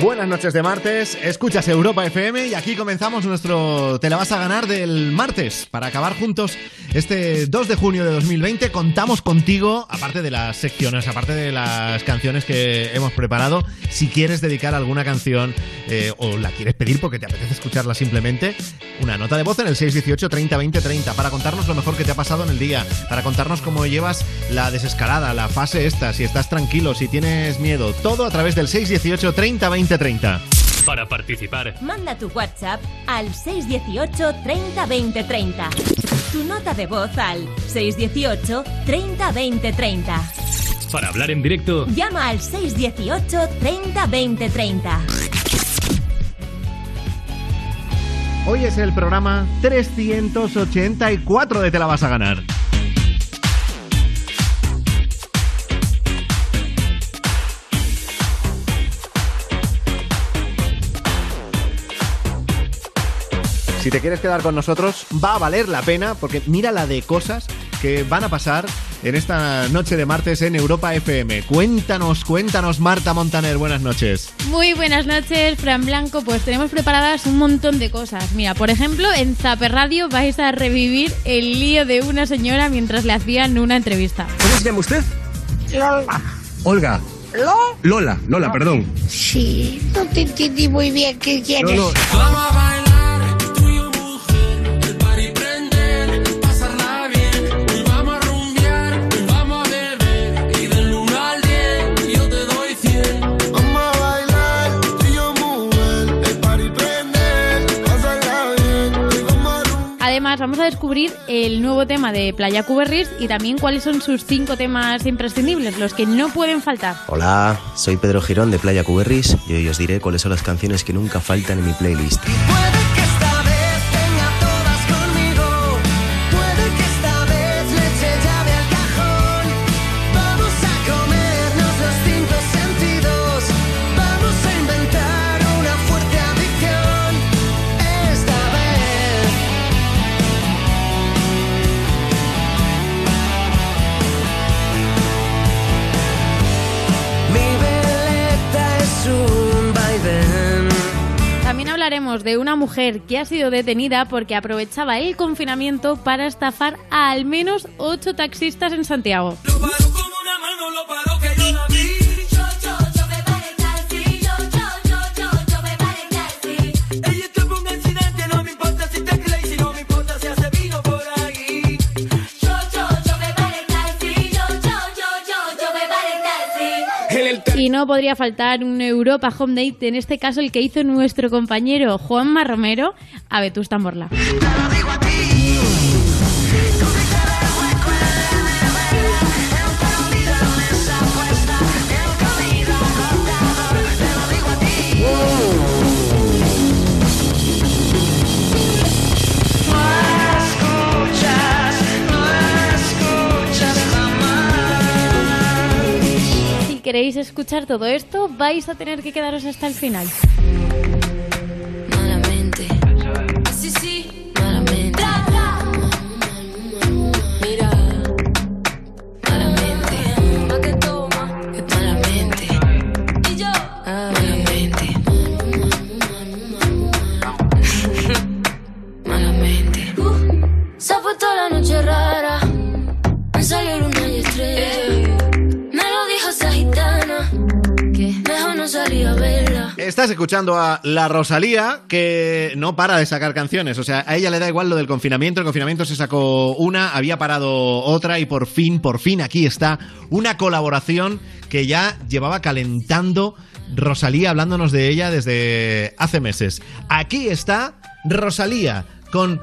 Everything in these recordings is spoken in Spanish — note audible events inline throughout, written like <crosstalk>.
Buenas noches de martes, escuchas Europa FM y aquí comenzamos nuestro Te la vas a ganar del martes. Para acabar juntos este 2 de junio de 2020 contamos contigo, aparte de las secciones, aparte de las canciones que hemos preparado, si quieres dedicar alguna canción eh, o la quieres pedir porque te apetece escucharla simplemente, una nota de voz en el 618 30 20 30 para contarnos lo mejor que te ha pasado en el día, para contarnos cómo llevas la desescalada, la fase esta, si estás tranquilo, si tienes miedo, todo a través del 618 30 20 30. Para participar, Manda tu WhatsApp al 618 30 20 30. Tu nota de voz al 618 30 20 30. para hablar en directo, Llama al 618 30 20 30. Hoy es el programa 384 de Te la vas a ganar. Si te quieres quedar con nosotros, va a valer la pena porque mira la de cosas que van a pasar en esta noche de martes en Europa FM. Cuéntanos, cuéntanos, Marta Montaner, buenas noches. Muy buenas noches, Fran Blanco. Pues tenemos preparadas un montón de cosas. Mira, por ejemplo, en Zape Radio vais a revivir el lío de una señora mientras le hacían una entrevista. ¿Cómo se llama usted? Lola. Olga. ¿Lo? Lola, Lola, perdón. Sí, no te entendí muy bien qué No, quieres. no. Vamos vamos a descubrir el nuevo tema de Playa Cuberris y también cuáles son sus cinco temas imprescindibles, los que no pueden faltar. Hola, soy Pedro Girón de Playa Cuberris y hoy os diré cuáles son las canciones que nunca faltan en mi playlist. De una mujer que ha sido detenida porque aprovechaba el confinamiento para estafar a al menos ocho taxistas en Santiago. No podría faltar un Europa Home Date, en este caso el que hizo nuestro compañero Juanma Romero a Vetusta Morla. Si queréis escuchar todo esto, vais a tener que quedaros hasta el final. Estás escuchando a la Rosalía, que no para de sacar canciones. O sea, a ella le da igual lo del confinamiento. El confinamiento se sacó una, había parado otra y por fin, por fin aquí está una colaboración que ya llevaba calentando Rosalía hablándonos de ella desde hace meses. Aquí está Rosalía con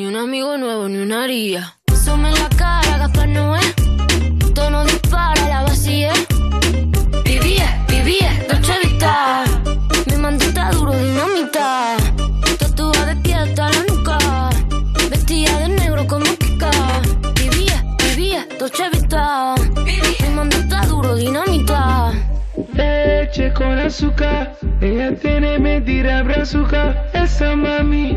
Ni un amigo nuevo, ni una haría. En la cara, Gaspar Noé. Tono dispara, la vacía. Vivía, vivía, Dolce Vita. Mi mandita duro, dinamita. Tatuada de pie hasta la nuca. Vestida de negro como Kika. Vivía, vivía, Dolce Vita. Mi mandita duro, dinamita. Leche con azúcar, ella tiene mentira brazuca. Esa mami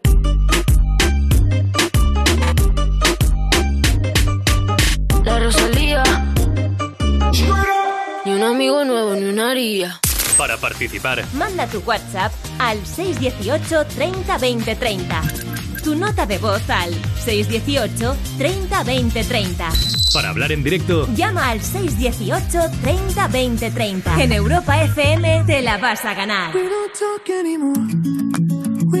Rosalía. Ni un amigo nuevo, ni una haría. Para participar, Manda tu WhatsApp al 618 30 20 30. Tu nota de voz al 618 30 20 30. para hablar en directo, Llama al 618 30 20 30. En Europa FM te la vas a ganar. We don't talk anymore. We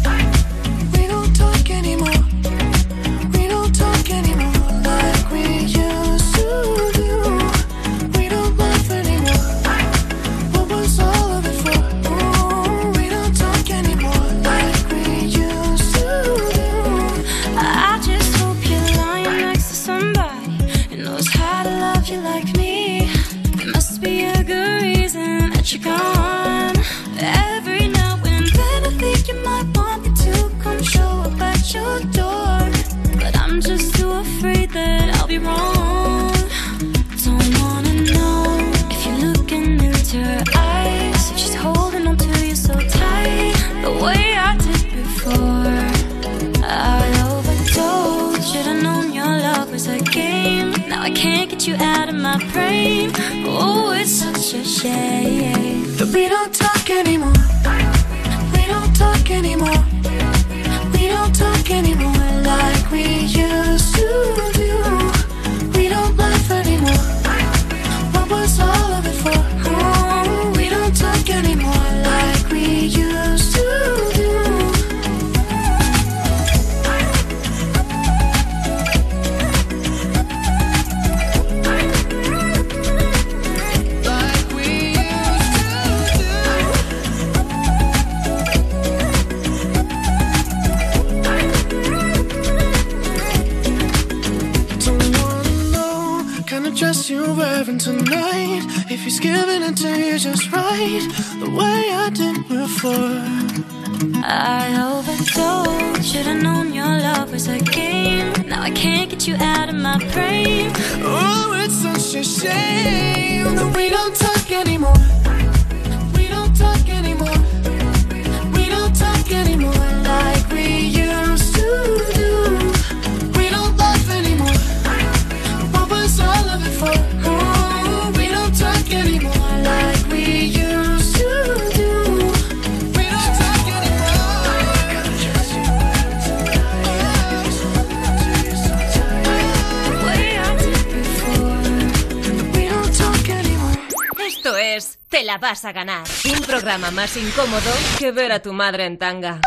Programa más incómodo que ver a tu madre en tanga.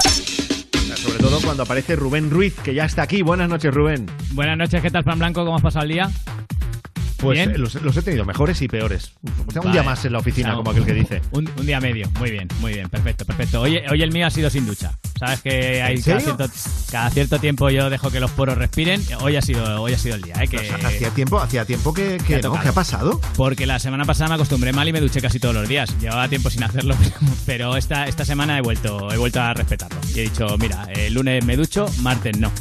Sobre todo cuando aparece Rubén Ruiz, que ya está aquí. Buenas noches, Rubén. Buenas noches, ¿qué tal, Pan Blanco? ¿Cómo has pasado el día? Pues Bien. eh, los, los he tenido mejores y peores. O sea, un Vale. día más en la oficina, O sea, como aquel que dice. Un, un día medio, muy bien, muy bien, perfecto, perfecto. Hoy, hoy el mío ha sido sin ducha. Sabes que hay cada cierto tiempo yo dejo que los poros respiren. Hoy ha sido, hoy ha sido el día, ¿eh? Que, Hacía tiempo, hacía tiempo que, que ha no, tocado. ¿qué ha pasado? Porque la semana pasada me acostumbré mal y me duché casi todos los días. Llevaba tiempo sin hacerlo, <laughs> pero esta, esta semana he vuelto, he vuelto a respetarlo. Y he dicho, mira, el lunes me ducho, martes no.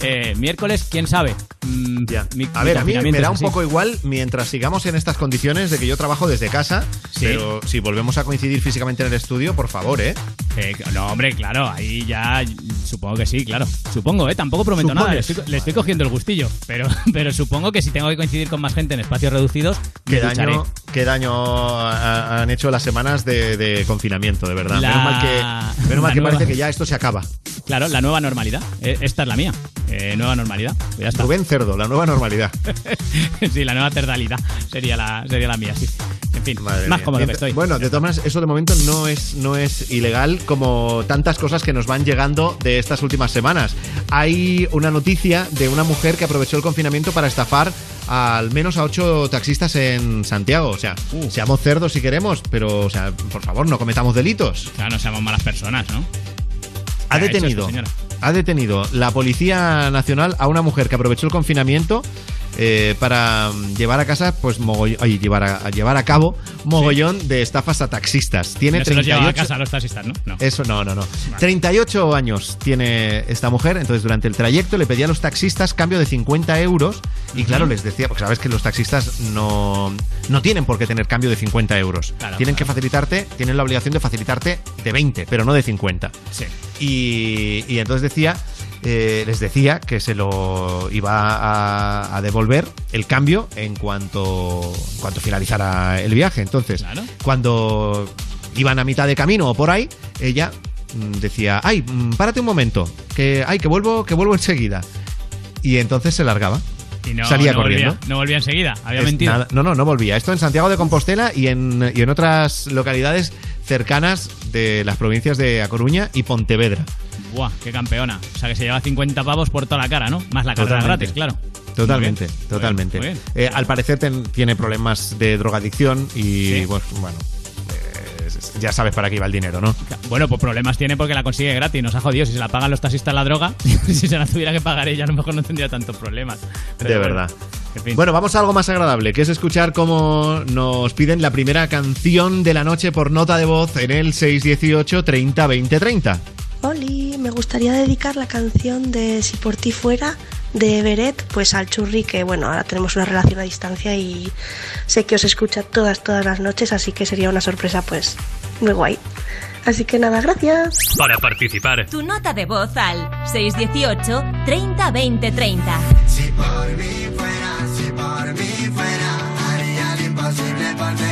Eh, miércoles, quién sabe. Mm, mi- A ver, a mí me da un así. poco igual mientras sigamos en estas condiciones de que yo trabajo desde casa. Pero si volvemos a coincidir físicamente en el estudio, por favor, ¿eh? Eh, no, hombre, claro, ahí ya supongo que sí, claro. Supongo, ¿eh? Tampoco prometo nada, le estoy, le estoy cogiendo el gustillo. Pero, <laughs> pero supongo que si tengo que coincidir con más gente en espacios reducidos, me ¿Qué ducharé. daño, qué daño ha- han hecho las semanas de, de confinamiento, de verdad. La- Menos mal que, menos mal la que nueva- parece que ya esto se acaba. Claro, la nueva normalidad. Eh, Esta es la mía. Eh, nueva normalidad. Pues ya está. Rubén Cerdo, la nueva normalidad. <laughs> sí, la nueva terdalidad sería la, sería la mía, sí. En fin, Madre más cómodo que estoy. Bueno, de todas maneras, eso de momento no es, no es ilegal como tantas cosas que nos van llegando de estas últimas semanas. Hay una noticia de una mujer que aprovechó el confinamiento para estafar al menos a ocho taxistas en Santiago. O sea, Uh. seamos cerdos si queremos, pero, o sea, por favor, no cometamos delitos. Claro, no seamos malas personas, ¿no? Ha ¿Qué ha hecho detenido, ha detenido la Policía Nacional a una mujer que aprovechó el confinamiento eh, para llevar a casa, pues mogollón, ay, llevar a, a llevar a cabo mogollón de estafas a taxistas. Tiene no se los lleva a 38 casa a los taxistas, ¿no? No. Eso no, no, no. 38 años tiene esta mujer, entonces durante el trayecto le pedía a los taxistas cambio de 50 euros y claro, les decía, porque sabes que los taxistas no, no tienen por qué tener cambio de 50 euros. Claro, tienen que facilitarte, tienen la obligación de facilitarte de 20, pero no de 50. Sí. Y, y entonces decía, eh, les decía que se lo iba a, a devolver el cambio en cuanto, en cuanto finalizara el viaje. Entonces, cuando iban a mitad de camino o por ahí, ella mm, decía, ay, mm, párate un momento, que, ay, que vuelvo, que vuelvo enseguida. Y entonces se largaba. Y no, Salía no corriendo. Volvía, no volvía enseguida, había Es mentido. nada- no, no, no volvía. Esto en Santiago de Compostela y en, y en otras localidades cercanas de las provincias de A Coruña y Pontevedra. Buah, qué campeona. O sea que se lleva 50 pavos por toda la cara, ¿no? Más la carrera Totalmente. gratis, claro. Totalmente, Muy bien, totalmente. muy bien. Eh, al parecer ten- tiene problemas de drogadicción y Sí. pues, bueno, ya sabes para qué iba el dinero, ¿no? Bueno, pues problemas tiene porque la consigue gratis. Nos ha jodido. Si se la pagan los taxistas la droga, <laughs> si se la tuviera que pagar ella, a lo mejor no tendría tantos problemas. Pero de bueno, verdad. en fin. Bueno, vamos a algo más agradable, que es escuchar cómo nos piden la primera canción de la noche por nota de voz en el 618 30 20 30. Oli, me gustaría dedicar la canción de Si por ti fuera de Beret, pues al churri, que bueno, ahora tenemos una relación a distancia y sé que os escucha todas, todas las noches, así que sería una sorpresa pues muy guay. Así que nada, gracias. Para participar, Tu nota de voz al 618 30 20 30. Si por mí fuera, si por mí fuera, haría lo imposible por tenerte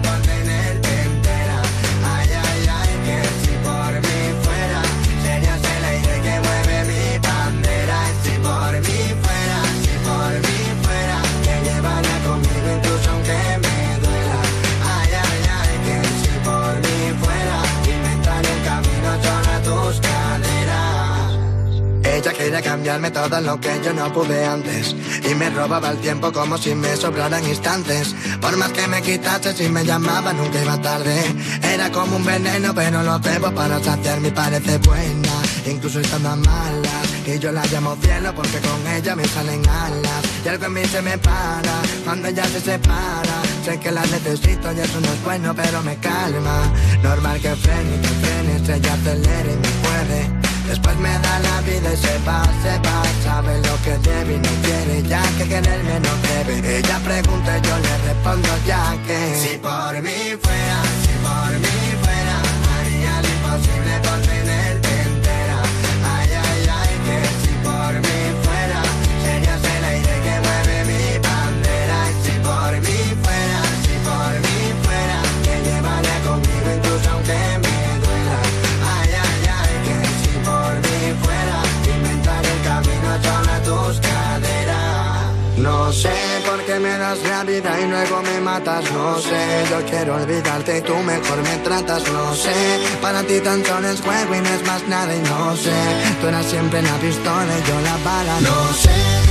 por darme todo lo que yo no pude antes. Y me robaba el tiempo como si me sobraran instantes. Por más que me quitase si me llamaba nunca iba tarde. Era como un veneno pero lo bebo para saciar mi parece buena. Incluso estando a malas Y yo la llamo cielo porque con ella me salen alas. Y algo en mí se me para cuando ella se separa. Sé que la necesito y eso no es bueno pero me calma. Normal que frene, que frene, estrella acelere y me puede Después me da la vida y se va, se Sabe lo que debe y no quiere ya que quererme no debe. Ella pregunta y yo le respondo ya que. Si por mí fuera, si por mí fuera Haría lo imposible por y luego me matas, no sé. Yo quiero olvidarte y tú mejor me tratas, no sé. Para ti tan solo es juego y no es más nada y no sé. Tú eras siempre la pistola y yo la bala, no sé.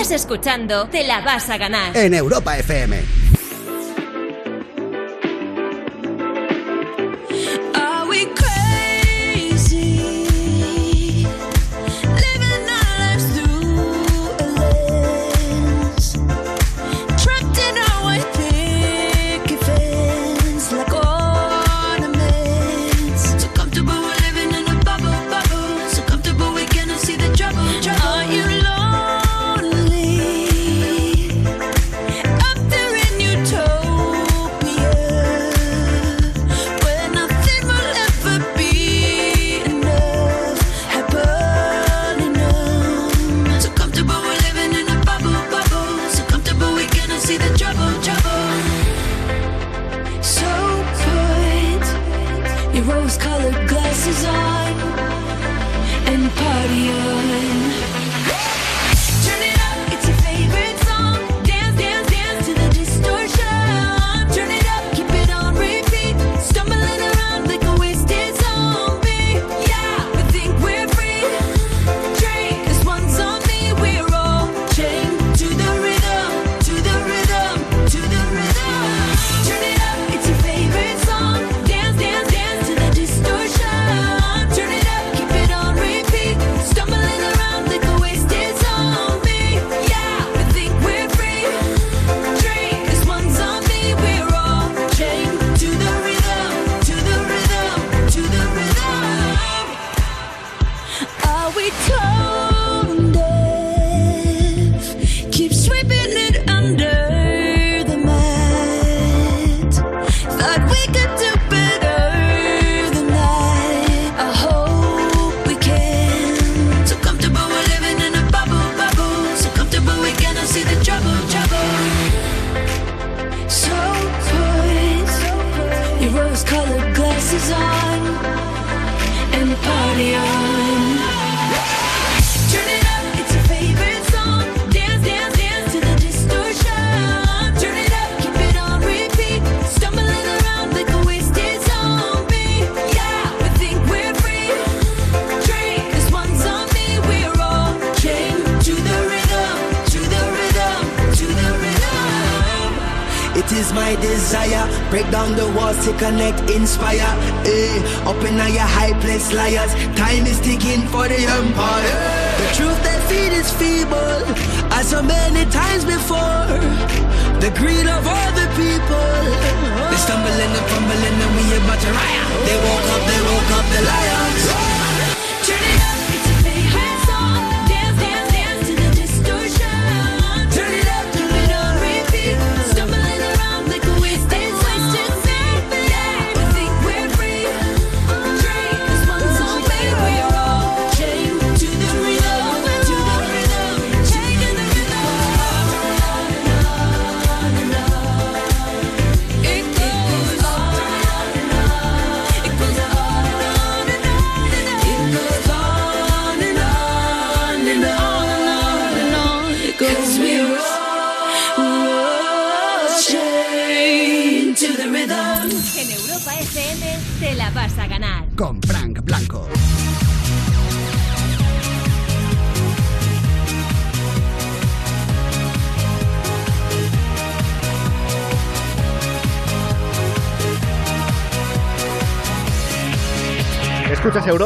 estás escuchando, te la vas a ganar. En Europa FM.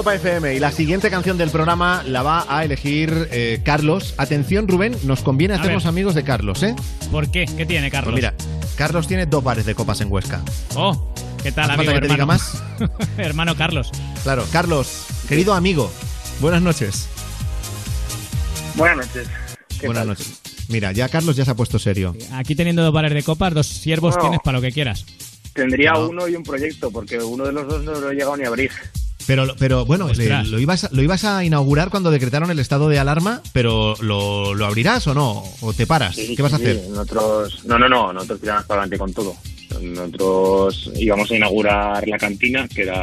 Europa FM y la siguiente canción del programa la va a elegir eh, Carlos. Atención, Rubén, nos conviene hacernos amigos de Carlos, ¿eh? ¿Por qué? ¿Qué tiene, Carlos? Pues mira, Carlos tiene dos bares de copas en Huesca. Oh, ¿qué tal, ¿Hace amigo falta que te diga hermano? más? <laughs> hermano Carlos. Claro, Carlos, querido amigo, buenas noches. Buenas noches. ¿Qué Buenas tal? noches. Mira, ya Carlos ya se ha puesto serio. Aquí teniendo dos bares de copas, dos siervos No. tienes para lo que quieras. Tendría No. uno y un proyecto, porque uno de los dos no lo he llegado ni a abrir. Pero, pero bueno, lo, ibas, lo ibas a inaugurar cuando decretaron el estado de alarma, pero ¿lo, lo abrirás o no? ¿O te paras? Sí, ¿Qué vas a hacer? sí. Nosotros, no, no, no, nosotros tiramos para adelante con todo. Nosotros íbamos a inaugurar la cantina, que era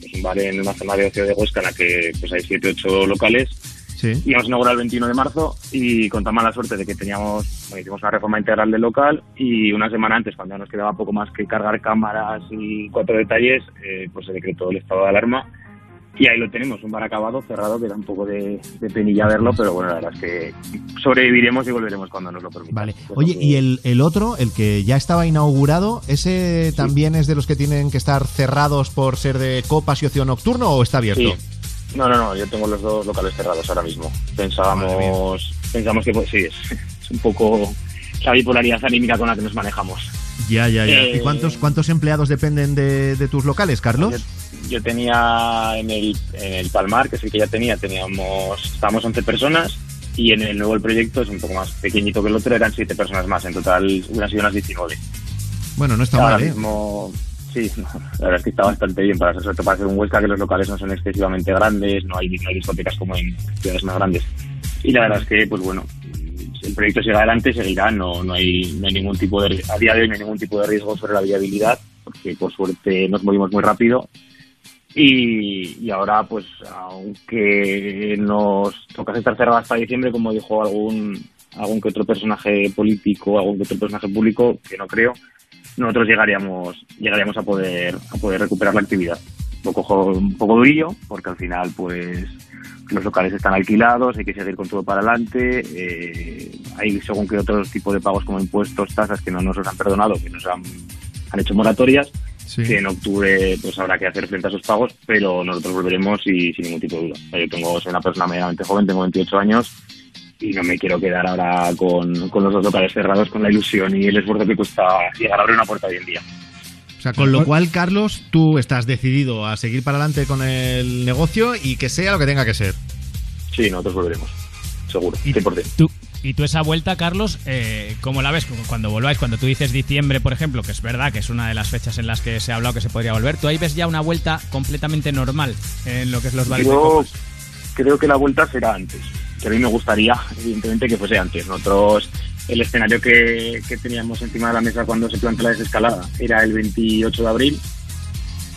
pues, un bar en una zona de ocio de Huesca en la que pues, hay 7 8 locales. Sí. Íbamos a inaugurar el 21 de marzo y con tan mala suerte de que teníamos, bueno, hicimos una reforma integral del local y una semana antes, cuando ya nos quedaba poco más que cargar cámaras y cuatro detalles, eh, pues se decretó el estado de alarma. Y ahí lo tenemos, un bar acabado, cerrado, que da un poco de, de penilla verlo, pero bueno, la verdad es que sobreviviremos y volveremos cuando nos lo permita. Vale. Oye, ¿y el, el otro, el que ya estaba inaugurado, ese también es de los que tienen que estar cerrados por ser de copas y ocio nocturno o está abierto? Sí. No, no, no, yo tengo los dos locales cerrados ahora mismo. Pensábamos, pensamos que pues, sí, es, es un poco la bipolaridad anímica con la que nos manejamos. Ya, ya, ya. Eh, ¿Y cuántos, cuántos empleados dependen de, de tus locales, Carlos? Yo tenía en el, en el Palmar, que es el que ya tenía, teníamos, estábamos 11 personas y en el nuevo el proyecto es un poco más pequeñito que el otro, eran 7 personas más, en total hubieran sido unas 19. Bueno, no está Ahora mal, ¿eh? mismo, sí, no, <laughs> la verdad es que está bastante bien para todo para ser un Huesca que los locales no son excesivamente grandes, no hay, no hay discotecas como en ciudades más grandes. Y la verdad es que, pues bueno, el proyecto sigue adelante, seguirá, no, no, hay, no hay ningún tipo de, a día de hoy no hay ningún tipo de riesgo sobre la viabilidad, porque por suerte nos movimos muy rápido. Y, ahora, pues, aunque nos toca estar cerrada hasta diciembre, como dijo algún, algún que otro personaje político, algún que otro personaje público, que no creo, nosotros llegaríamos llegaríamos a poder a poder recuperar la actividad un poco jo- un poco durillo porque al final pues los locales están alquilados hay que seguir con todo para adelante eh, hay según que otros tipos de pagos como impuestos tasas que no nos los han perdonado que nos han, han hecho moratorias que en octubre pues habrá que hacer frente a esos pagos pero nosotros volveremos y sin ningún tipo de duda yo tengo soy una persona medianamente joven tengo 28 años y no me quiero quedar ahora con, con los dos locales cerrados con la ilusión y el esfuerzo que cuesta llegar a abrir una puerta hoy en día. Sea, con lo cual, Carlos, tú estás decidido a seguir para adelante con el negocio y que sea lo que tenga que ser. Sí, nosotros volveremos, seguro, 100%. Tú, y tú esa vuelta, Carlos, eh, ¿cómo la ves? Cuando volváis, cuando tú dices diciembre, por ejemplo, que es verdad que es una de las fechas en las que se ha hablado que se podría volver, ¿tú ahí ves ya una vuelta completamente normal en lo que es los bares Yo creo que la vuelta será antes, que a mí me gustaría, evidentemente, que fuese antes. Nosotros, el escenario que, que teníamos encima de la mesa cuando se planteó la desescalada era el 28 de abril,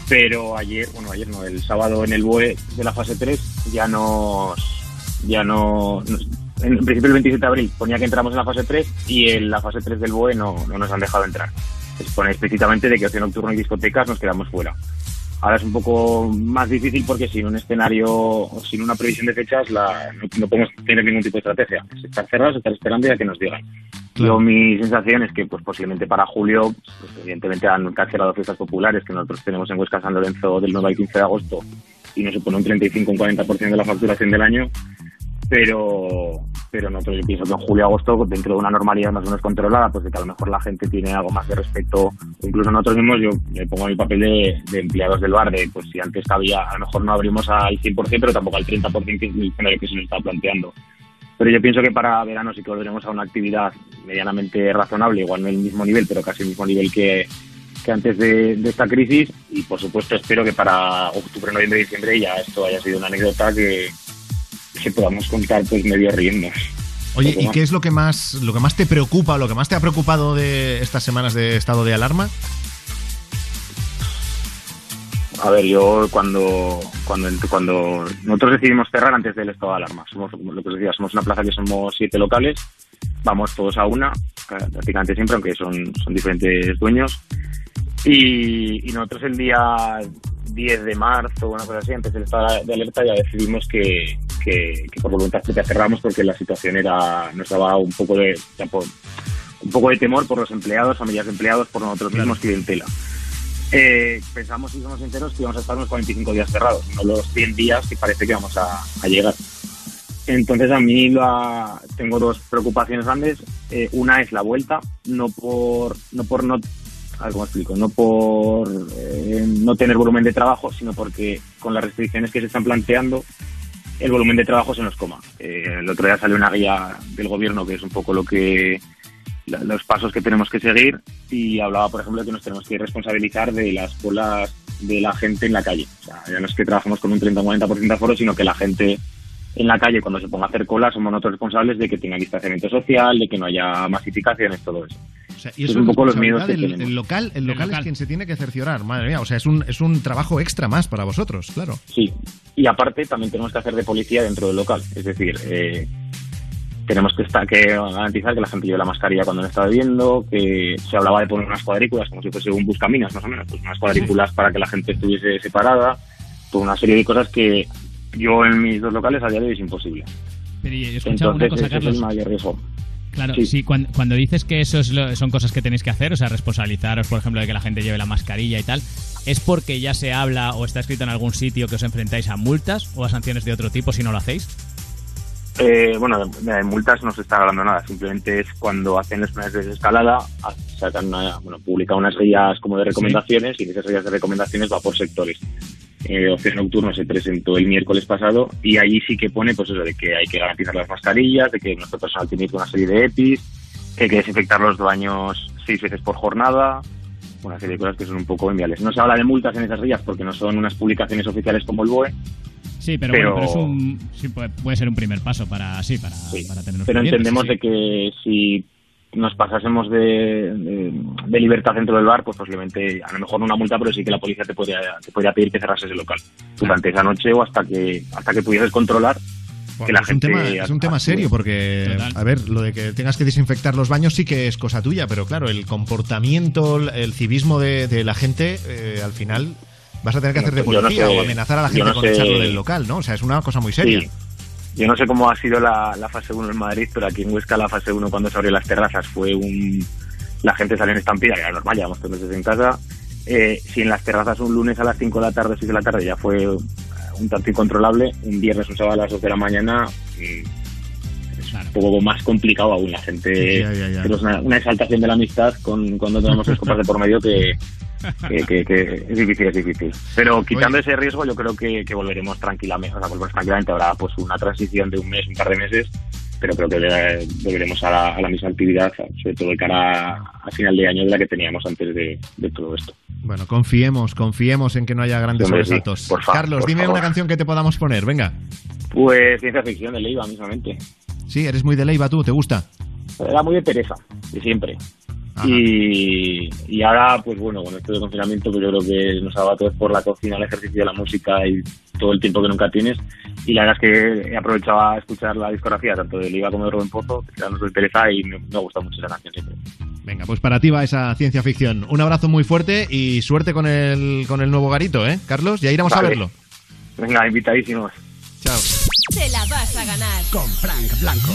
pero ayer, bueno, ayer no, el sábado en el BOE de la fase 3 ya nos, ya no, en principio el 27 de abril ponía que entramos en la fase 3 y en la fase 3 del BOE no, no nos han dejado entrar. Se pone explícitamente de que ocio nocturno y discotecas nos quedamos fuera. Ahora es un poco más difícil porque sin un escenario o sin una previsión de fechas la, no, no podemos tener ningún tipo de estrategia. Es estar cerrados, estar esperando y a que nos digan. Yo mi sensación es que pues posiblemente para julio, pues, evidentemente han cancelado fiestas populares que nosotros tenemos en Huesca San Lorenzo del 9 al 15 de agosto y nos supone un 35 un 40% de la facturación del año, pero pero nosotros yo pienso que en julio agosto dentro de una normalidad más o menos controlada pues de que a lo mejor la gente tiene algo más de respeto incluso nosotros mismos yo me pongo en el papel de, empleados del bar de pues si antes había a lo mejor no abrimos al 100% pero tampoco al 30% que es el escenario que se nos está planteando. Pero yo pienso que para verano sí que volveremos a una actividad medianamente razonable igual no el mismo nivel pero casi el mismo nivel que que antes de, de esta crisis. Y por supuesto espero que para octubre, noviembre, diciembre ya esto haya sido una anécdota que, que podamos contar pues medio riendo. Oye, ¿y qué es lo que más lo que más te preocupa lo que más te ha preocupado de estas semanas de estado de alarma? A ver, yo cuando, cuando, cuando nosotros decidimos cerrar antes del estado de alarma, somos, lo que os decía, somos una plaza que somos siete locales, vamos todos a una, prácticamente siempre, aunque son, son diferentes dueños. Y, y nosotros el día 10 de marzo, una cosa así, antes del estado de alerta, ya decidimos que, que, que por voluntad propia cerramos porque la situación era nos daba un poco de por- un poco de temor por los empleados, familias de empleados, por nosotros mismos, clientela. Eh, pensamos, si somos sinceros, que íbamos a estar unos 45 días cerrados, no los 100 días que parece que vamos a, a llegar. Entonces a mí la- tengo dos preocupaciones grandes. Eh, una es la vuelta, no por no por no a ver cómo explico, no por eh, no tener volumen de trabajo, sino porque con las restricciones que se están planteando el volumen de trabajo se nos coma. Eh, el otro día salió una guía del gobierno que es un poco lo que los pasos que tenemos que seguir y hablaba, por ejemplo, de que nos tenemos que responsabilizar de las colas de la gente en la calle. O sea, ya no es que trabajemos con un 30 o 40% de aforo, sino que la gente en la calle, cuando se ponga a hacer cola, somos nosotros responsables de que tenga distanciamiento social, de que no haya masificaciones, todo eso. O sea, y Es un es poco los miedos que tenemos. el local, el local, es local. quien se tiene que cerciorar, madre mía. O sea, es un, es un trabajo extra más para vosotros, claro. Sí, y aparte también tenemos que hacer de policía dentro del local. Es decir, eh, tenemos que, estar, que garantizar que la gente lleve la mascarilla cuando no está bebiendo, que se hablaba de poner unas cuadrículas como si fuese un buscaminas, más o menos, pues unas cuadrículas para que la gente estuviese separada, toda una serie de cosas que yo en mis dos locales a hoy es imposible. Pero y he escuchado una Entonces cosa, ese es Carlos. el mayor riesgo. Claro, Sí. sí, cuando, cuando dices que eso es lo- son cosas que tenéis que hacer, o sea, responsabilizaros, por ejemplo, de que la gente lleve la mascarilla y tal, ¿es porque ya se habla o está escrito en algún sitio que os enfrentáis a multas o a sanciones de otro tipo si no lo hacéis? Eh, bueno, de, multas no se está hablando nada, simplemente es cuando hacen los planes de desescalada, sacan una, bueno, publican unas guías como de recomendaciones y en esas guías de recomendaciones va por sectores. Eh, Ocio Nocturno se presentó el miércoles pasado y allí sí que pone pues eso de que hay que garantizar las mascarillas, de que nuestro personal tiene que ir con una serie de EPIs, que hay que desinfectar los baños seis veces por jornada, una serie de cosas que son un poco enviables. No se habla de multas en esas guías porque no son unas publicaciones oficiales como el BOE, Sí, pero, Pero- bueno, pero es un, sí, puede, puede ser un primer paso para, sí, para, para tenerlos pero entendemos sí, de que si nos pasásemos de, de, de libertad dentro del bar, pues posiblemente, a lo mejor no una multa, pero sí que la policía te podría, te podría pedir que cerrases el local durante esa noche o hasta que hasta que pudieses controlar que la es un gente... tema, es un tema serio porque, a ver, lo de que tengas que desinfectar los baños sí que es cosa tuya, pero claro, el comportamiento, el civismo de, de la gente, eh, al final vas a tener que hacer de no policía sé- o amenazar a la gente no con sé- echarlo del local, ¿no? O sea, es una cosa muy seria. Sí. Yo no sé cómo ha sido la, fase 1 en Madrid, pero aquí en Huesca la fase 1 cuando se abrió las terrazas fue un... La gente salió en estampida, que era normal, llevamos tres meses en casa. Eh, si en las terrazas un lunes a las 5 de la tarde, 6 de la tarde ya fue un tanto incontrolable, un viernes, un sábado a las 2 de la mañana mm, es un poco más complicado aún. La gente... Ya, ya, ya. tenemos una, una exaltación de la amistad con, cuando tenemos tres <laughs> copas de por medio que, que, que- que es difícil, es difícil. Pero quitando ese riesgo, yo creo que, que volveremos tranquilamente, o sea, volveremos tranquilamente. Habrá pues una transición de un mes, un par de meses, pero creo que volveremos a la, a la misma actividad, sobre todo de cara a, final de año de la que teníamos antes de, de todo esto. Bueno, confiemos, confiemos en que no haya grandes sí, sobresaltos. favor, Carlos, dime favor. una canción que te podamos poner, venga. Pues ciencia ficción de Leiva, mismamente. Sí, eres muy de Leiva tú, ¿te gusta? Era muy de pereza, de siempre. Y, y ahora, pues bueno, con esto de confinamiento, pues yo creo que nos ha a todos por la cocina, el ejercicio de la música y todo el tiempo que nunca tienes. Y la verdad es que he aprovechado a escuchar la discografía tanto de Liva como de Rubén Pozo, que no soy pereza y me, ha gustado mucho esa canción siempre. Venga, pues para ti va esa ciencia ficción. Un abrazo muy fuerte y suerte con el, con el nuevo garito, ¿eh? Carlos, ya iremos a Vale. verlo. Venga, invitadísimos. Chao. Te la vas a ganar. Con Frank Blanco.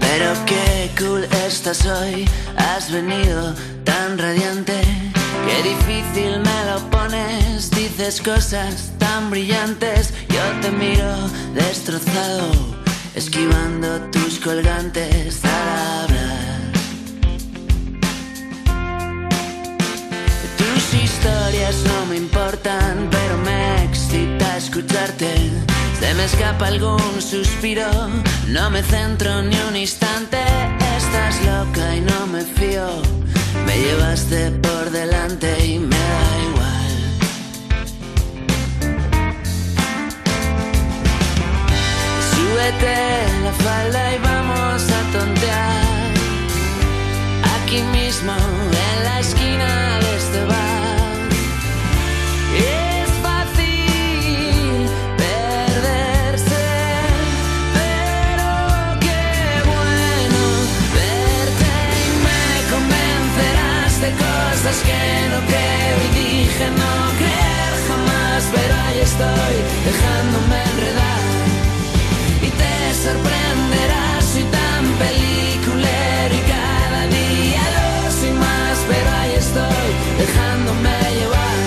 Pero qué cool estás hoy, has venido tan radiante. Qué difícil me lo pones, dices cosas tan brillantes. Te miro destrozado, esquivando tus colgantes al hablar. Tus historias no me importan, pero me excita escucharte. Se me escapa algún suspiro, no me centro ni un instante. Estás loca y no me fío. Me llevaste por delante y me da Súbete la falda y vamos a tontear. Aquí mismo, en la esquina de este bar. Es fácil perderse, pero qué bueno verte y me convencerás de cosas que no creo y dije no creer jamás, pero ahí estoy dejándome sorprenderás, soy tan peliculero y cada día lo soy más, pero ahí estoy dejándome llevar.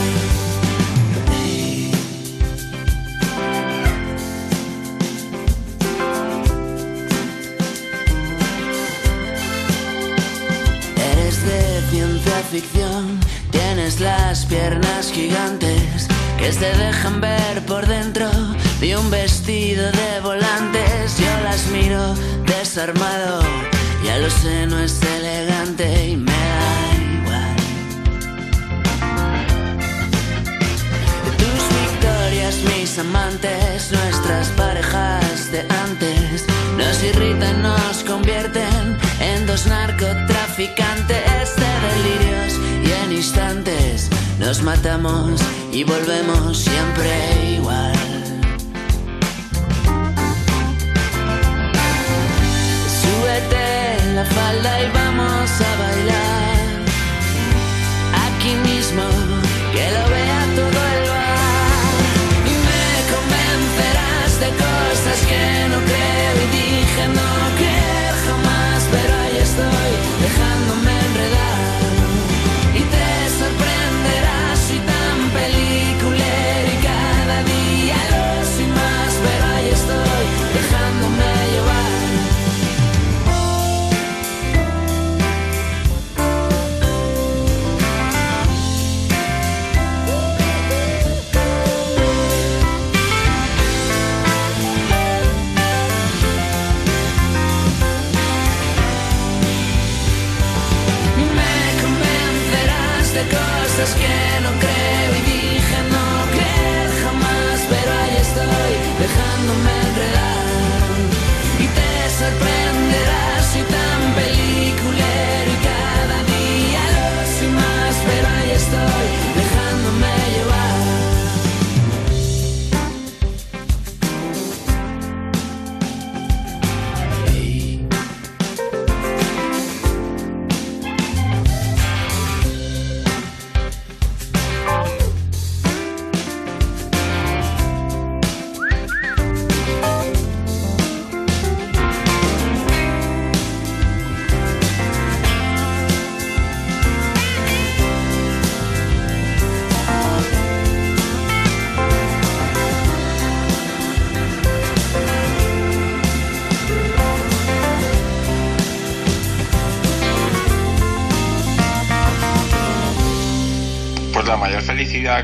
Eres de ciencia ficción, tienes las piernas gigantes que se dejan ver por dentro de un vestido de volantes. Yo las miro desarmado, ya lo sé, no es elegante y me da igual. Tus victorias, mis amantes, nuestras parejas de antes, nos irritan, nos convierten en dos narcotraficantes de delirios y en instantes nos matamos y volvemos siempre igual. La falda y vamos a bailar. Aquí mismo, que no creo y dije no creer jamás, pero ahí estoy dejándome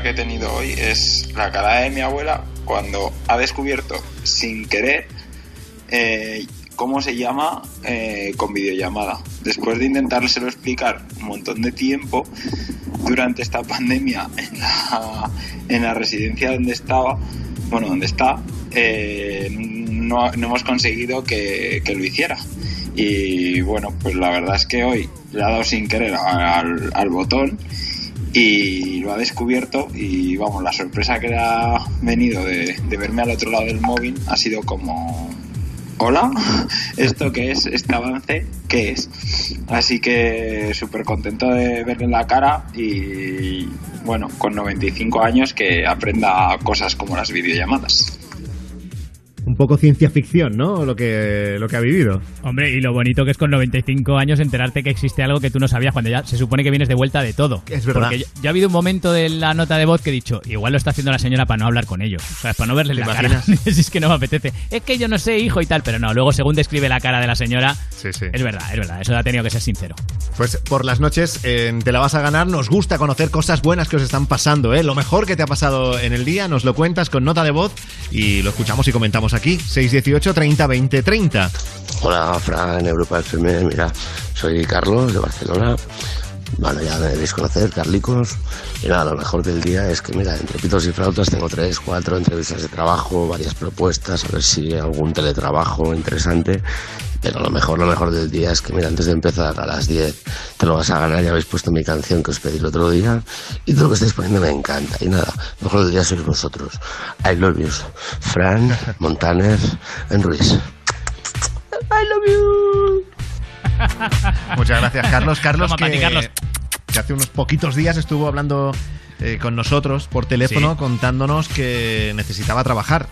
que he tenido hoy es la cara de mi abuela cuando ha descubierto sin querer eh, cómo se llama eh, con videollamada. Después de intentárselo explicar un montón de tiempo durante esta pandemia en la, en la residencia donde estaba, bueno, donde está, eh, no, no hemos conseguido que, que lo hiciera. Y bueno, pues la verdad es que hoy le ha dado sin querer al botón y lo ha descubierto y vamos, la sorpresa que le ha venido de, de verme al otro lado del móvil ha sido como, hola, <laughs> ¿esto qué es? ¿Este avance? ¿Qué es? Así que súper contento de verle la cara y bueno, con 95 años que aprenda cosas como las videollamadas. Un poco ciencia ficción, ¿no? Lo que, lo que ha vivido. Hombre, y lo bonito que es con 95 años enterarte que existe algo que tú no sabías cuando ya se supone que vienes de vuelta de todo. Es verdad. Porque ya, ya ha habido un momento de la nota de voz que he dicho, igual lo está haciendo la señora para no hablar con ellos. O sea, para no verle ¿Te la imaginas? cara. <laughs> si es que no me apetece. Es que yo no sé, hijo y tal, pero no. Luego, según describe la cara de la señora, es verdad, es verdad. Eso ha tenido que ser sincero. Pues por las noches Te la vas a ganar nos gusta conocer cosas buenas que os están pasando, ¿eh? Lo mejor que te ha pasado en el día nos lo cuentas con nota de voz y lo escuchamos y comentamos aquí. 618 30 20 30. Hola, Fran, Europa FM. Mira, soy Carlos de Barcelona. Bueno, ya me debéis conocer, Carlicos. Y nada, lo mejor del día es que, mira, entre pitos y flautas tengo tres, cuatro entrevistas de trabajo, varias propuestas, a ver si algún teletrabajo interesante. Pero lo mejor, lo mejor del día es que, mira, antes de empezar a las 10 te lo vas a ganar. Ya habéis puesto mi canción que os pedí el otro día. Y todo lo que estáis poniendo me encanta. Y nada, lo mejor del día sois vosotros. I love you. Fran, Montaner, en Ruiz. I love you. <laughs> Muchas gracias, Carlos. Carlos, Toma, que, Carlos. que hace unos poquitos días estuvo hablando eh, con nosotros por teléfono Sí. contándonos que necesitaba trabajar.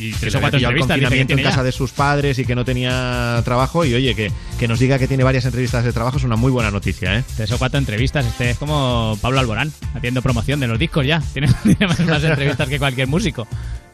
Y Tres o cuatro el entrevistas, que confinamiento en casa de sus padres y que no tenía trabajo. Y oye, que, que nos diga que tiene varias entrevistas de trabajo es una muy buena noticia, ¿eh? Tres o cuatro entrevistas. Este es como Pablo Alborán, haciendo promoción de los discos ya. Tiene, <laughs> tiene más, más entrevistas que cualquier músico.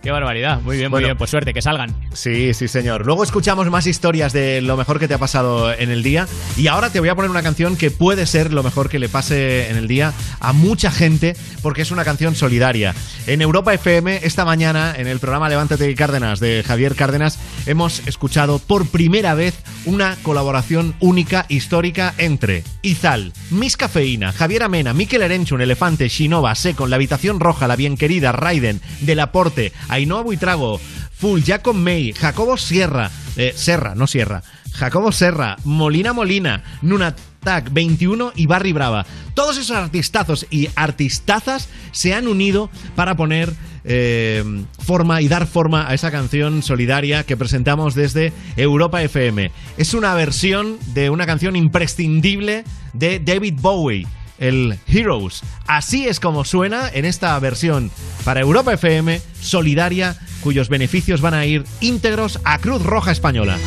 Qué barbaridad. Muy bien, muy Bueno. bien. Pues suerte, que salgan. Sí, sí, señor. Luego escuchamos más historias de lo mejor que te ha pasado en el día. Y ahora te voy a poner una canción que puede ser lo mejor que le pase en el día a mucha gente, porque es una canción solidaria. En Europa FM, esta mañana, en el programa Levántate Cárdenas de Javier Cárdenas, hemos escuchado por primera vez una colaboración única, histórica, entre Izal, Miss Cafeína, Javier Amena, Miquel Erenchun, Elefante, Shinova, Secon, La Habitación Roja, La Bien Querida, Raiden, Del Aporte, Ainhoa Buitrago, Full, Jacob May, Jacobo Sierra, eh, Serra, no Sierra, Jacobo Serra, Molina Molina, Nunatak 21 y Barry Brava. Todos esos artistazos y artistazas se han unido para poner eh, forma y dar forma a esa canción solidaria que presentamos desde Europa FM. Es una versión de una canción imprescindible de David Bowie el Heroes. Así es como suena en esta versión para Europa FM solidaria, cuyos beneficios van a ir íntegros a Cruz Roja Española.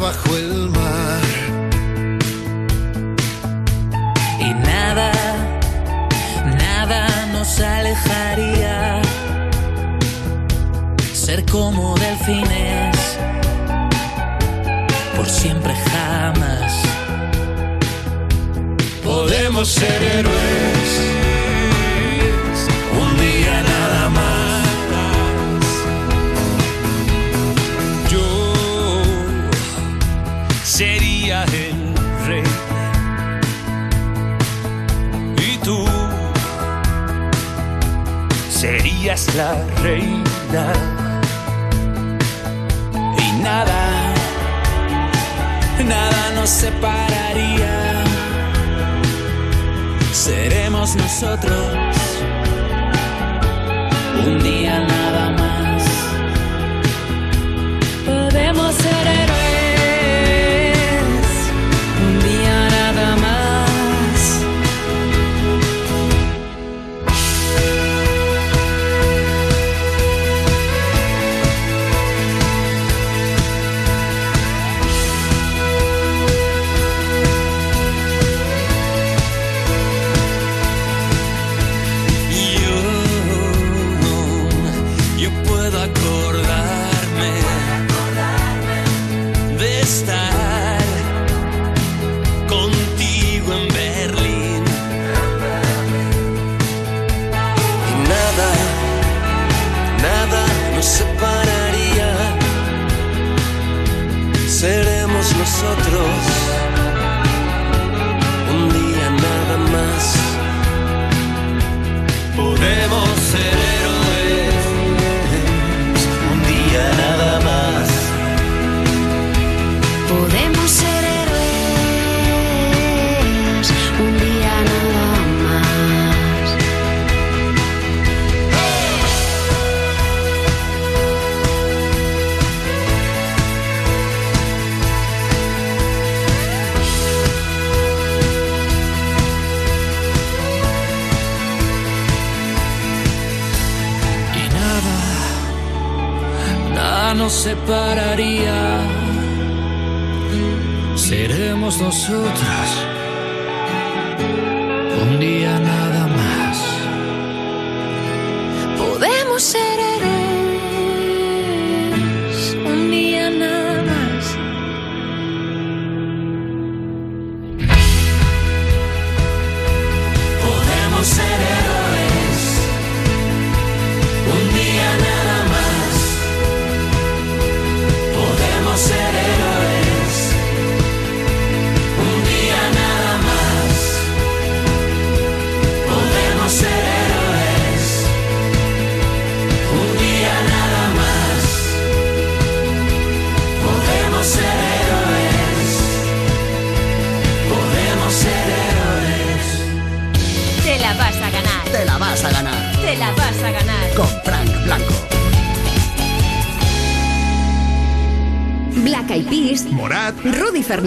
Bajo el mar. y nada, nada nos alejaría. Ser como delfines, por siempre jamás. Podemos ser héroes, serías la reina y nada, nada nos separaría. Seremos nosotros un día nada separaría. Seremos nosotros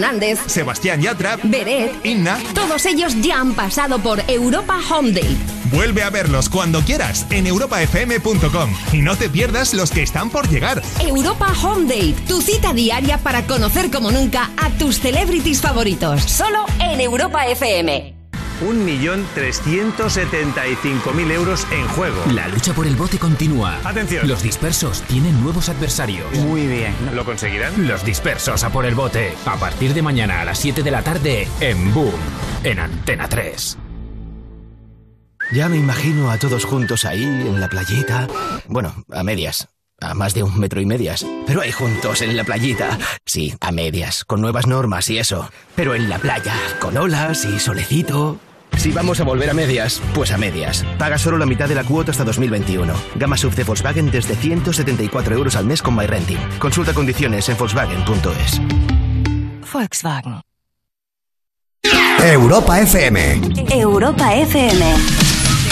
Fernández, Sebastián Yatra, Beret, Inna. todos ellos ya han pasado por Europa Home Date. Vuelve a verlos cuando quieras en europafm.com y no te pierdas los que están por llegar. Europa Home Date, tu cita diaria para conocer como nunca a tus celebrities favoritos. Solo en Europa FM. 1.375.000 euros en juego. La lucha por el bote continúa. Atención. Los dispersos tienen nuevos adversarios. Muy bien. ¿Lo conseguirán? Los dispersos a por el bote. A partir de mañana a las 7 de la tarde en Boom, en Antena 3. Ya me imagino a todos juntos ahí, en la playita. Bueno, a medias. A más de un metro y medias. Pero ahí juntos, en la playita. Sí, a medias, con nuevas normas y eso. Pero en la playa, con olas y solecito. Si vamos a volver a medias, pues a medias. Paga solo la mitad de la cuota hasta 2021. Gama sub de Volkswagen desde 174 euros al mes con MyRenting. Consulta condiciones en Volkswagen.es. Volkswagen. Europa FM. Europa FM.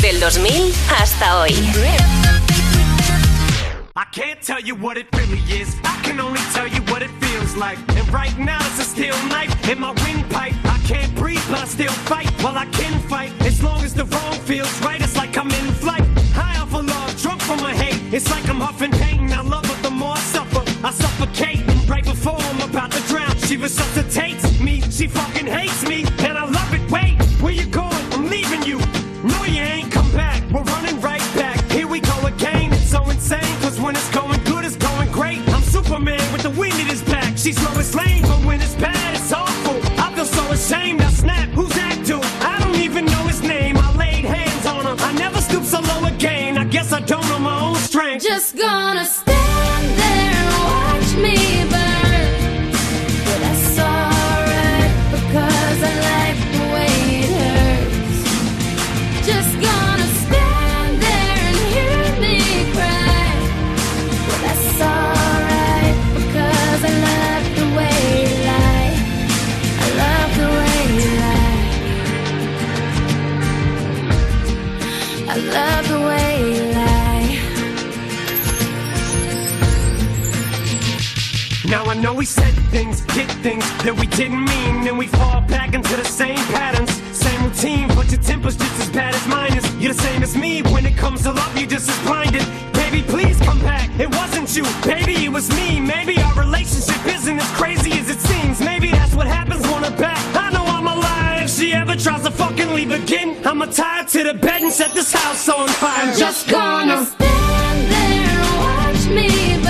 Del 2000 hasta hoy. I can't tell you what it really is. I can only tell you what it feels like. And right now it's a steel knife in my windpipe. Can't breathe, but I still fight. Well, I can fight as long as the wrong feels right. It's like I'm in flight. High off of love, drunk from my hate. It's like I'm huffing pain. I love her the more I suffer. I suffocate right before I'm about to drown. She resuscitates me. She fucking hates me, and I love it. Wait, where you going? I'm leaving you. No, you ain't come back. We're running right back. Here we go again. It's so insane, cause when it's going good, it's going great. I'm Superman with the wind in his back. She's Lois Lane, but when it's. I ashamed. I snap. Who's that dude? I don't even know his name. I laid hands on him. I never stoop so low again. I guess I don't know my own strength. Just gonna we said things, did things that we didn't mean, and we fall back into the same patterns, same routine. But your temper's just as bad as mine is. You're the same as me when it comes to love. You're just as blinded. Baby, please come back. It wasn't you, baby, it was me. Maybe our relationship isn't as crazy as it seems. Maybe that's what happens when I'm back. I know I'm alive. If she ever tries to fucking leave again, I'ma tie her to the bed and set this house on fire. I'm just gonna stand there and watch me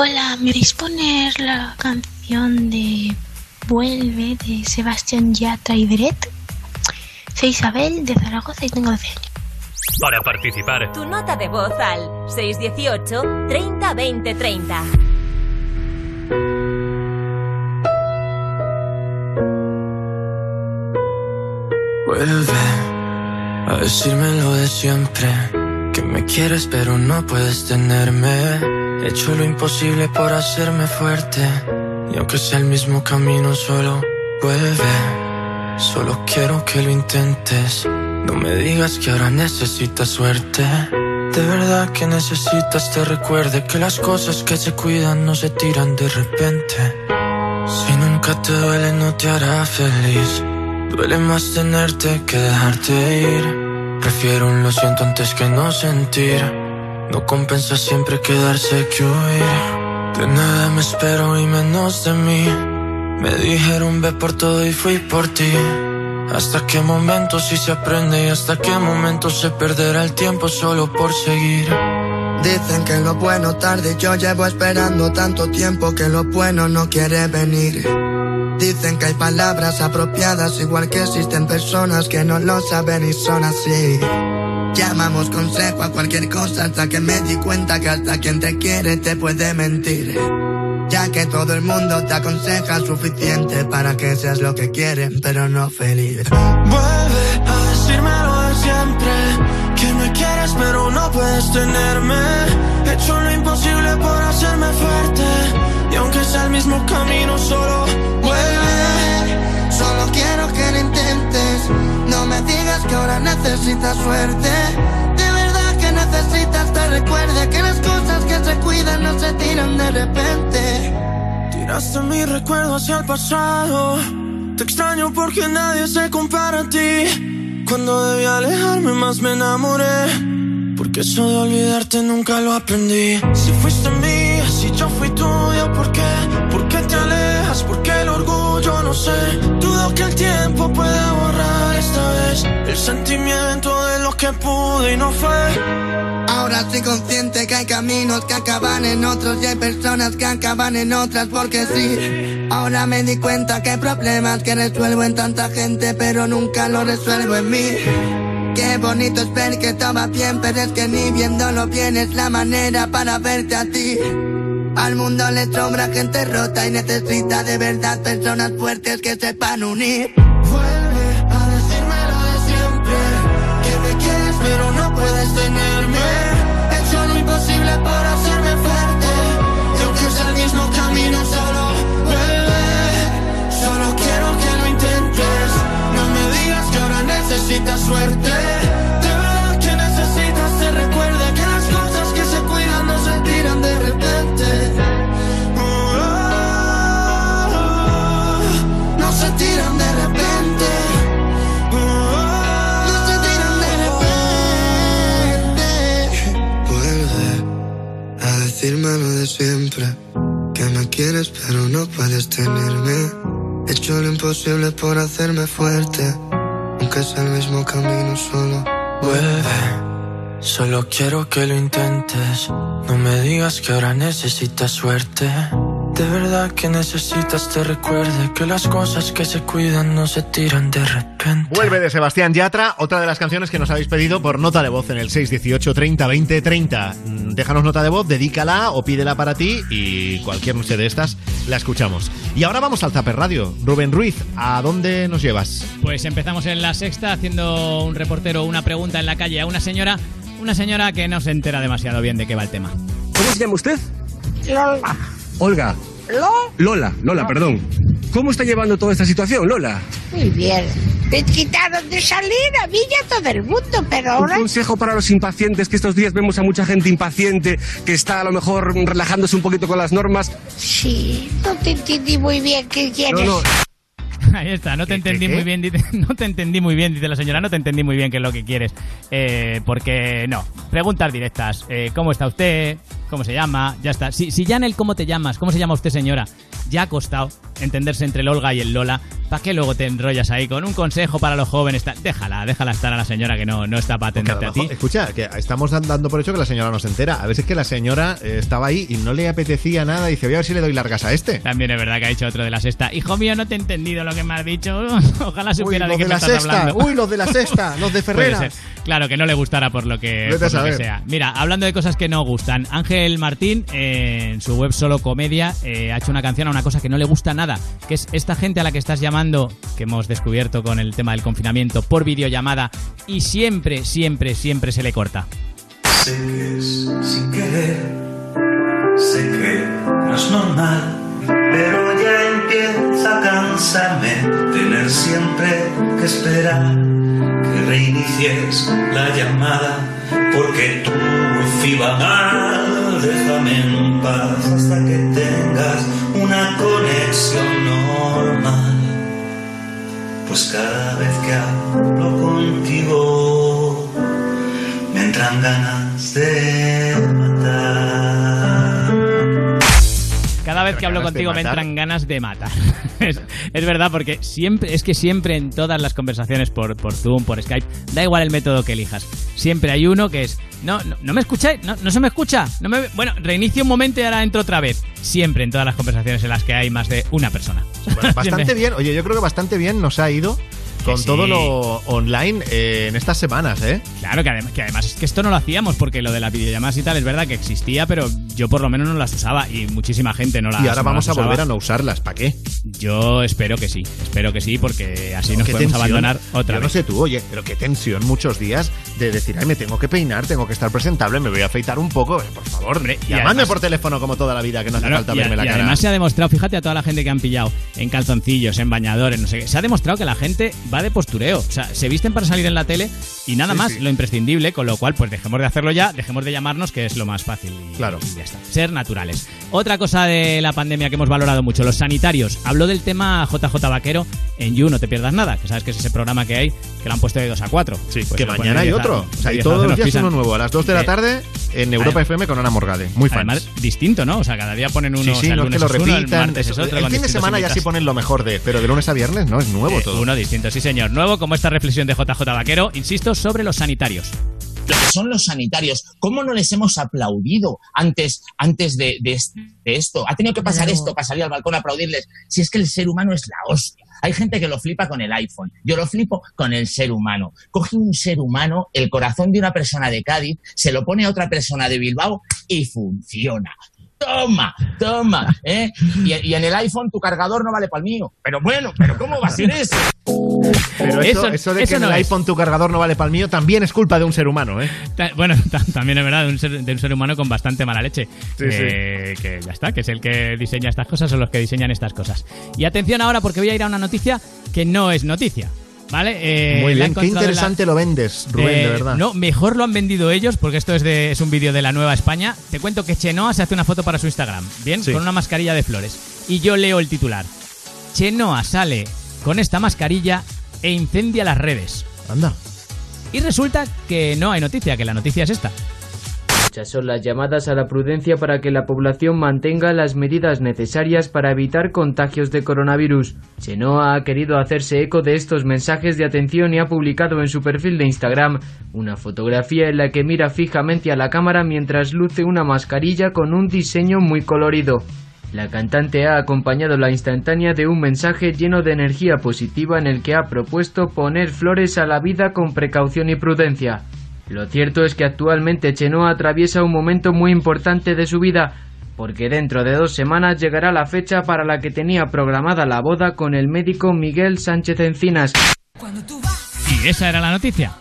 Hola, ¿me haréis poner la canción de Vuelve de Sebastián Yatra y Beret? Soy Isabel de Zaragoza y tengo 12 años. Para participar, Tu nota de voz al 618 30 20 30. Vuelve a decirme lo de siempre. Que me quieres pero no puedes tenerme. He hecho lo imposible por hacerme fuerte. Y aunque sea el mismo camino, solo vuelve. Solo quiero que lo intentes. No me digas que ahora necesitas suerte. De verdad que necesitas te recuerde que las cosas que se cuidan no se tiran de repente. Si nunca te duele no te hará feliz. Duele más tenerte que dejarte ir. Prefiero un lo siento antes que no sentir. No compensa siempre quedarse que huir. De nada me espero y menos de mí. Me dijeron ve por todo y fui por ti. Hasta qué momento sí se aprende y hasta qué momento se perderá el tiempo solo por seguir. Dicen que lo bueno tarde, yo llevo esperando tanto tiempo que lo bueno no quiere venir. Dicen que hay palabras apropiadas, igual que existen personas que no lo saben y son así. Llamamos consejo a cualquier cosa hasta que me di cuenta que hasta quien te quiere te puede mentir. Ya que todo el mundo te aconseja suficiente para que seas lo que quieren, pero no feliz. Vuelve a decirme lo de siempre. Que me quieres pero no puedes tenerme. He hecho lo imposible por hacerme fuerte. Y aunque sea el mismo camino, solo vuelve. Solo quiero que lo intentes. No me digas que ahora necesitas suerte. De verdad que necesitas te recuerde que las cosas que se cuidan no se tiran de repente. Tiraste mi recuerdo hacia el pasado. Te extraño porque nadie se compara a ti. Cuando debí alejarme más me enamoré. Porque eso de olvidarte nunca lo aprendí. Si fuiste mía, si yo fui tuya, ¿por qué? ¿Por orgullo? No sé. Dudo que el tiempo pueda borrar esta vez el sentimiento de lo que pude y no fue. Ahora estoy consciente que hay caminos que acaban en otros y hay personas que acaban en otras porque sí. Ahora me di cuenta que hay problemas que resuelvo en tanta gente pero nunca lo resuelvo en mí. Qué bonito es ver que todo bien, pero es que ni viéndolo bien es la manera para verte a ti. Al mundo le sobra gente rota y necesita de verdad personas fuertes que sepan unir. Vuelve a decirme lo de siempre. Que me quieres pero no puedes tenerme. He hecho lo imposible por hacerme fuerte. Y aunque sea el mismo camino, solo vuelve. Solo quiero que lo intentes. No me digas que ahora necesitas suerte. A decirme lo de siempre. Que me quieres pero no puedes tenerme. He hecho lo imposible por hacerme fuerte, aunque es el mismo camino solo. Vuelve, solo quiero que lo intentes. No me digas que ahora necesitas suerte. De verdad que necesitas te recuerde que las cosas que se cuidan no se tiran de repente. Vuelve de Sebastián Yatra, otra de las canciones que nos habéis pedido por nota de voz en el 618 30 20 30. Mm, Déjanos nota de voz, dedícala o pídela para ti y cualquier noche de estas la escuchamos. Y ahora vamos al Zaper Radio. Rubén Ruiz, ¿a dónde nos llevas? Pues empezamos en la sexta haciendo un reportero una pregunta en la calle a una señora, una señora que no se entera demasiado bien de qué va el tema. ¿Cómo se llama usted? Lola. Olga. ¿Lo? Lola, Lola, perdón. ¿Cómo está llevando toda esta situación, Lola? Muy bien. Te quitaron de salir a mí y a todo el mundo, pero Un ahora... consejo para los impacientes, que estos días vemos a mucha gente impaciente, que está a lo mejor relajándose un poquito con las normas. Sí, no te entendí muy bien qué quieres. No, no. <laughs> Ahí está, no te entendí muy bien, dice, <laughs> no te entendí muy bien, dice la señora, no te entendí muy bien qué es lo que quieres. Eh, porque no, preguntas directas. Eh, ¿Cómo está usted? ¿Cómo se llama? Ya está. Si, si ya en el cómo te llamas, ¿cómo se llama usted señora? Ya ha costado entenderse entre el Olga y el Lola. ¿Para qué luego te enrollas ahí con un consejo para los jóvenes? Déjala, déjala estar a la señora que no, no está para a atenderte a ti. escucha, que estamos dan- dando por hecho que la señora no se entera. A veces que la señora eh, estaba ahí y no le apetecía nada y dice, voy a ver si le doy largas a este. También es verdad que ha dicho otro de la sexta. Hijo mío, no te he entendido lo que me has dicho. <laughs> Ojalá Uy, supiera los de qué de me la estás sexta. hablando. Uy, los de la sexta. <laughs> Los de ser. Claro, que no le gustara por lo que, por lo que sea. Mira, hablando de cosas que no gustan, Ángel Martín eh, en su web Solo Comedia eh, ha hecho una canción a una cosa que no le gusta nada, que es esta gente a la que estás llamando, que hemos descubierto con el tema del confinamiento, por videollamada, y siempre, siempre, siempre se le corta. Sé que es sin querer, sé que no es normal, pero ya empieza a cansarme tener siempre que esperar que reinicies la llamada, porque va mal, déjame en paz hasta que tengas una conexión normal. Pues cada vez que hablo contigo me entran ganas de vez que hablo contigo me entran ganas de matar. <laughs> es, es verdad, porque siempre, es que siempre en todas las conversaciones por, por Zoom, por Skype, da igual el método que elijas. Siempre hay uno que es, no, no, no me escucháis, no, no se me escucha. No me, bueno, reinicio un momento y ahora entro otra vez. Siempre en todas las conversaciones en las que hay más de una persona. Bueno, <laughs> bastante bien. Oye, yo creo que bastante bien nos ha ido con sí. todo lo online eh, en estas semanas, ¿eh? Claro, que además, que además es que esto no lo hacíamos porque lo de las videollamadas y tal es verdad que existía, pero yo por lo menos no las usaba y muchísima gente no las y ahora no vamos a usaba. volver a no usarlas. ¿Para qué? Yo espero que sí, espero que sí, porque así nos Qué podemos tensión. abandonar otra Yo vez. no sé tú, oye, pero qué tensión muchos días de decir, ay, me tengo que peinar, tengo que estar presentable, me voy a afeitar un poco. Por favor, hombre, y llamadme además- por teléfono como toda la vida, que no hace Claro, falta y, verme la y cara. además se ha demostrado, fíjate a toda la gente que han pillado en calzoncillos, en bañadores, no sé qué, se ha demostrado que la gente va de postureo. O sea, se visten para salir en la tele y nada Sí, más, sí. lo imprescindible, con lo cual, pues dejemos de hacerlo ya, dejemos de llamarnos, que es lo más fácil. Y, Claro. y ya está. Ser naturales. Otra cosa de la pandemia que hemos valorado mucho, los sanitarios. Habló del tema JJ Vaquero en You, no te pierdas nada, que sabes que es ese programa que hay, que lo han puesto de 2 a 4. Sí, que mañana hay otro. O sea, y todos <laughs> los días uno nuevo. A las 2 de la tarde en Europa FM con Ana Morgade. Muy fans. Además, distinto, ¿no? O sea, cada día ponen uno, Sí, o sí, sea, el no es que lo es uno, el repitan. martes es otro, el fin de semana ya sí ponen lo mejor de, pero de lunes a viernes no es nuevo Eh, todo. Uno distinto, sí señor. Nuevo como esta reflexión de JJ Vaquero, insisto, sobre los sanitarios. lo que son los sanitarios. ¿Cómo no les hemos aplaudido antes, antes de, de es- de esto? Ha tenido que pasar Claro. esto para salir al balcón a aplaudirles. Si es que el ser humano es la hostia. Hay gente que lo flipa con el iPhone. Yo lo flipo con el ser humano. Coge un ser humano, el corazón de una persona de Cádiz, se lo pone a otra persona de Bilbao y funciona. Toma, toma, ¿eh? Y, y en el iPhone tu cargador no vale para el mío. Pero bueno, pero ¿cómo va a ser eso? Pero eso, Eso- eso de eso que en el es. iPhone tu cargador no vale para el mío también es culpa de un ser humano, ¿eh? Ta- Bueno, <laughs> ta- también es verdad, de un, ser, de un ser humano con bastante mala leche. Sí, Eh, Que ya está, que es el que diseña estas cosas o los que diseñan estas cosas. Y atención ahora porque voy a ir a una noticia que no es noticia. ¿Vale? Eh, Muy bien, qué la- interesante lo vendes, Rubén, Eh, de verdad. No, mejor lo han vendido ellos porque esto es, de, es un vídeo de la Nueva España. Te cuento que Chenoa se hace una foto para su Instagram, ¿bien? Sí. Con una mascarilla de flores. Y yo leo el titular. Chenoa sale con esta mascarilla e incendia las redes. Anda. Y resulta que no hay noticia, que la noticia es esta. Rechazó las llamadas a la prudencia para que la población mantenga las medidas necesarias para evitar contagios de coronavirus. Chenoa ha querido hacerse eco de estos mensajes de atención y ha publicado en su perfil de Instagram una fotografía en la que mira fijamente a la cámara mientras luce una mascarilla con un diseño muy colorido. La cantante ha acompañado la instantánea de un mensaje lleno de energía positiva en el que ha propuesto poner flores a la vida con precaución y prudencia. Lo cierto es que actualmente Chenoa atraviesa un momento muy importante de su vida, porque dentro de dos semanas llegará la fecha para la que tenía programada la boda con el médico Miguel Sánchez Encinas. Y esa era la noticia.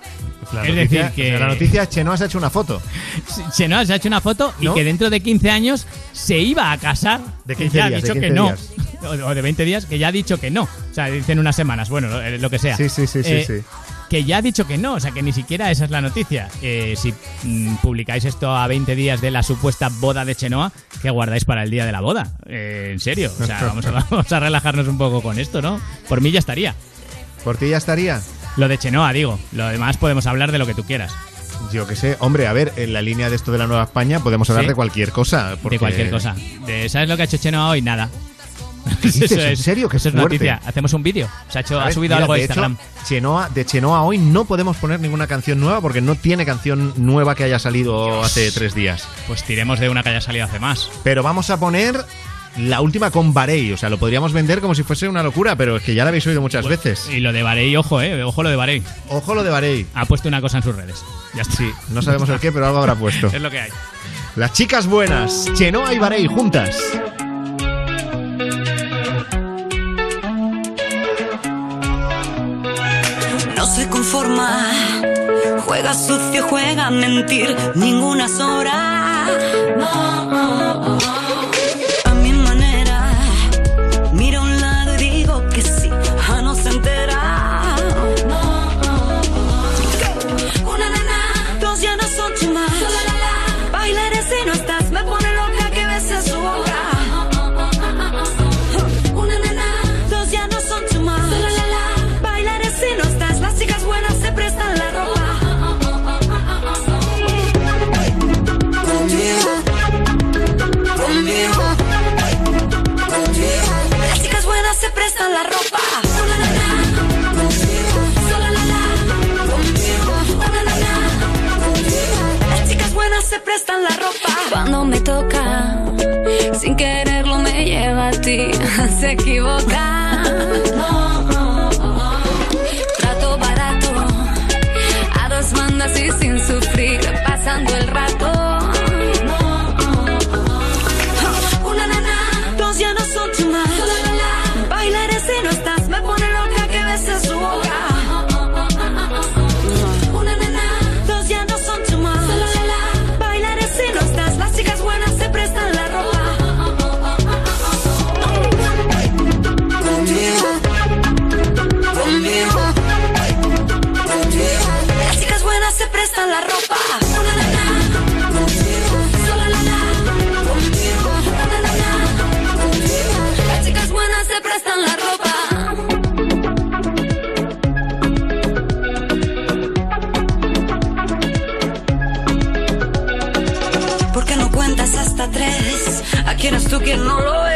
La es noticia- decir, que La noticia, Chenoa se ha hecho una foto. Chenoa se ha hecho una foto y ¿No? que dentro de 15 años se iba a casar. De que 15 ya ha días, de dicho que 15 no. días. O <laughs> o de 20 días, que ya ha dicho que no. O sea, dicen unas semanas, bueno, lo, eh, lo que sea. Sí, sí, sí, sí, Eh, sí. Que ya ha dicho que no, o sea, que ni siquiera esa es la noticia. Eh, si mm, publicáis esto a 20 días de la supuesta boda de Chenoa, que guardáis para el día de la boda. Eh, en serio, o sea, vamos a, <laughs> vamos a relajarnos un poco con esto, ¿no? Por mí ya estaría. ¿Por ti ya estaría? Lo de Chenoa, digo. Lo demás podemos hablar de lo que tú quieras. Yo que sé, hombre, a ver, en la línea de esto de la Nueva España podemos hablar Sí. de cualquier cosa. porque- De cualquier cosa. De, ¿Sabes lo que ha hecho Chenoa hoy? Nada. <laughs> dices? ¿En serio? Qué Eso es fuerte. noticia. Hacemos un vídeo. Se ha, hecho, ha subido mira, algo a de hecho, Instagram. Chenoa, de Chenoa hoy no podemos poner ninguna canción nueva porque no tiene canción nueva que haya salido hace tres días. Pues tiremos de una que haya salido hace más. Pero vamos a poner la última con Barei. O sea, lo podríamos vender como si fuese una locura, pero es que ya la habéis oído muchas veces. Y lo de Barei, ojo, eh. Ojo lo de Barei. Ojo lo de Barei. Ha puesto una cosa en sus redes. Ya está. Sí, no sabemos el qué, pero algo habrá puesto. <laughs> es lo que hay. Las chicas buenas, Chenoa y Barei juntas. Juega sucio, juega a mentir, ninguna sobra. La ropa. Las chicas buenas se prestan la ropa. Cuando me toca, sin quererlo me lleva a ti, <laughs> se equivoca. Trato barato, a dos bandas y sin sufrir, pasando el rato. Tres? ¿A quién es tú quien no lo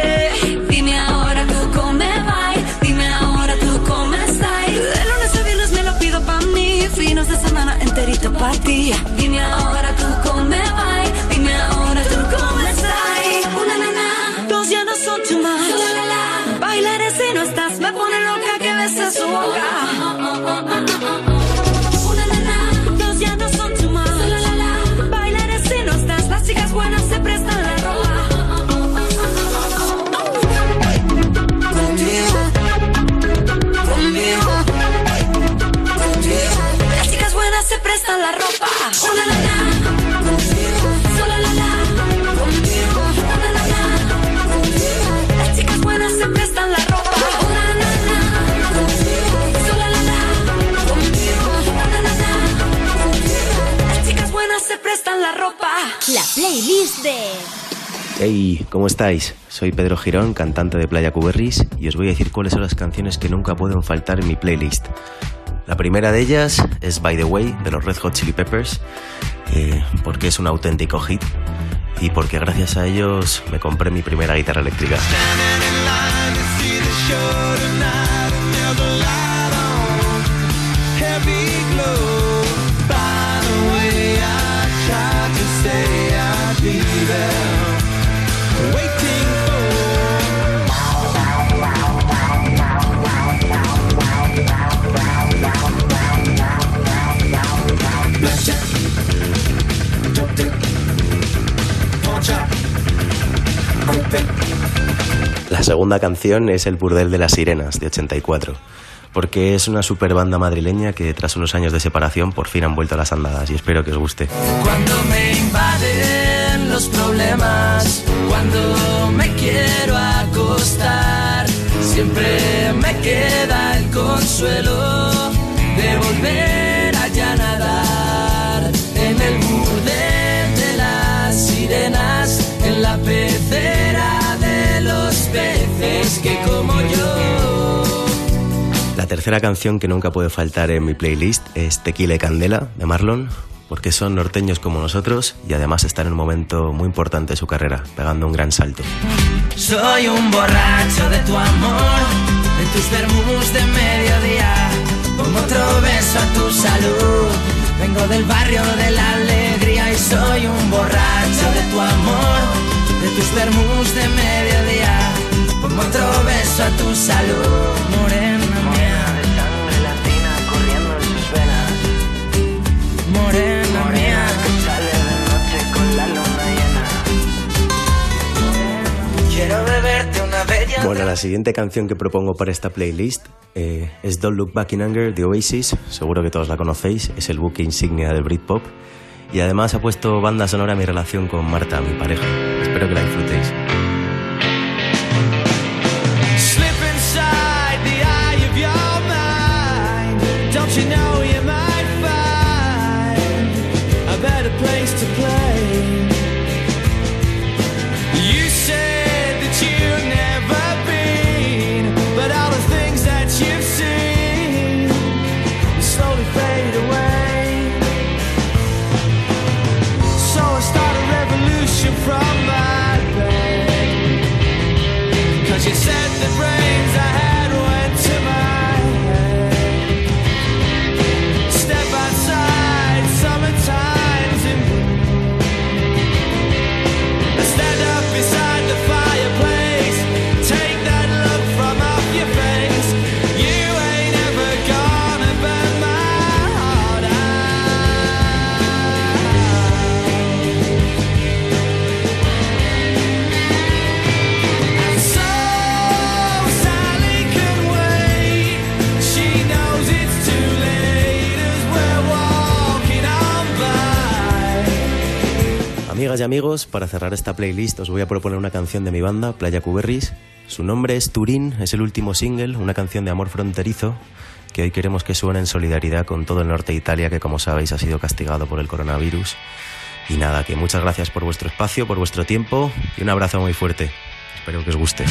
¿cómo estáis? Soy Pedro Girón, cantante de Playa Cuberris, y os voy a decir cuáles son las canciones que nunca pueden faltar en mi playlist. La primera de ellas es By the Way, de los Red Hot Chili Peppers. porque, porque es un auténtico hit y porque gracias a ellos me compré mi primera guitarra eléctrica. La segunda canción es El Burdel de las Sirenas, de 84, porque es una super banda madrileña que tras unos años de separación por fin han vuelto a las andadas y espero que os guste. Cuando me invaden los problemas, cuando me quiero acostar, siempre me queda el consuelo de volver tercera canción que nunca puede faltar en mi playlist es Tequila y Candela de Marlon, porque son norteños como nosotros y además están en un momento muy importante de su carrera, pegando un gran salto. Soy un borracho de tu amor, de tus vermus de mediodía. Pongo otro beso a tu salud. Vengo del barrio de la alegría y soy un borracho de tu amor, de tus vermus de mediodía. Pongo otro beso a tu salud, morena Bueno, la siguiente canción que propongo para esta playlist eh, es Don't Look Back in Anger de Oasis. Seguro que todos la conocéis, es el buque insignia del Britpop. Y además ha puesto banda sonora a mi relación con Marta, mi pareja. Espero que la disfrutéis. Amigos, para cerrar esta playlist os voy a proponer una canción de mi banda, Playa Cuberris. Su nombre es Turín, es el último single, una canción de amor fronterizo que hoy queremos que suene en solidaridad con todo el norte de Italia que como sabéis ha sido castigado por el coronavirus. Y nada, que muchas gracias por vuestro espacio, por vuestro tiempo y un abrazo muy fuerte. Espero que os guste.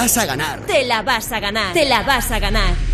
vas a ganar. Te la vas a ganar. Te la vas a ganar.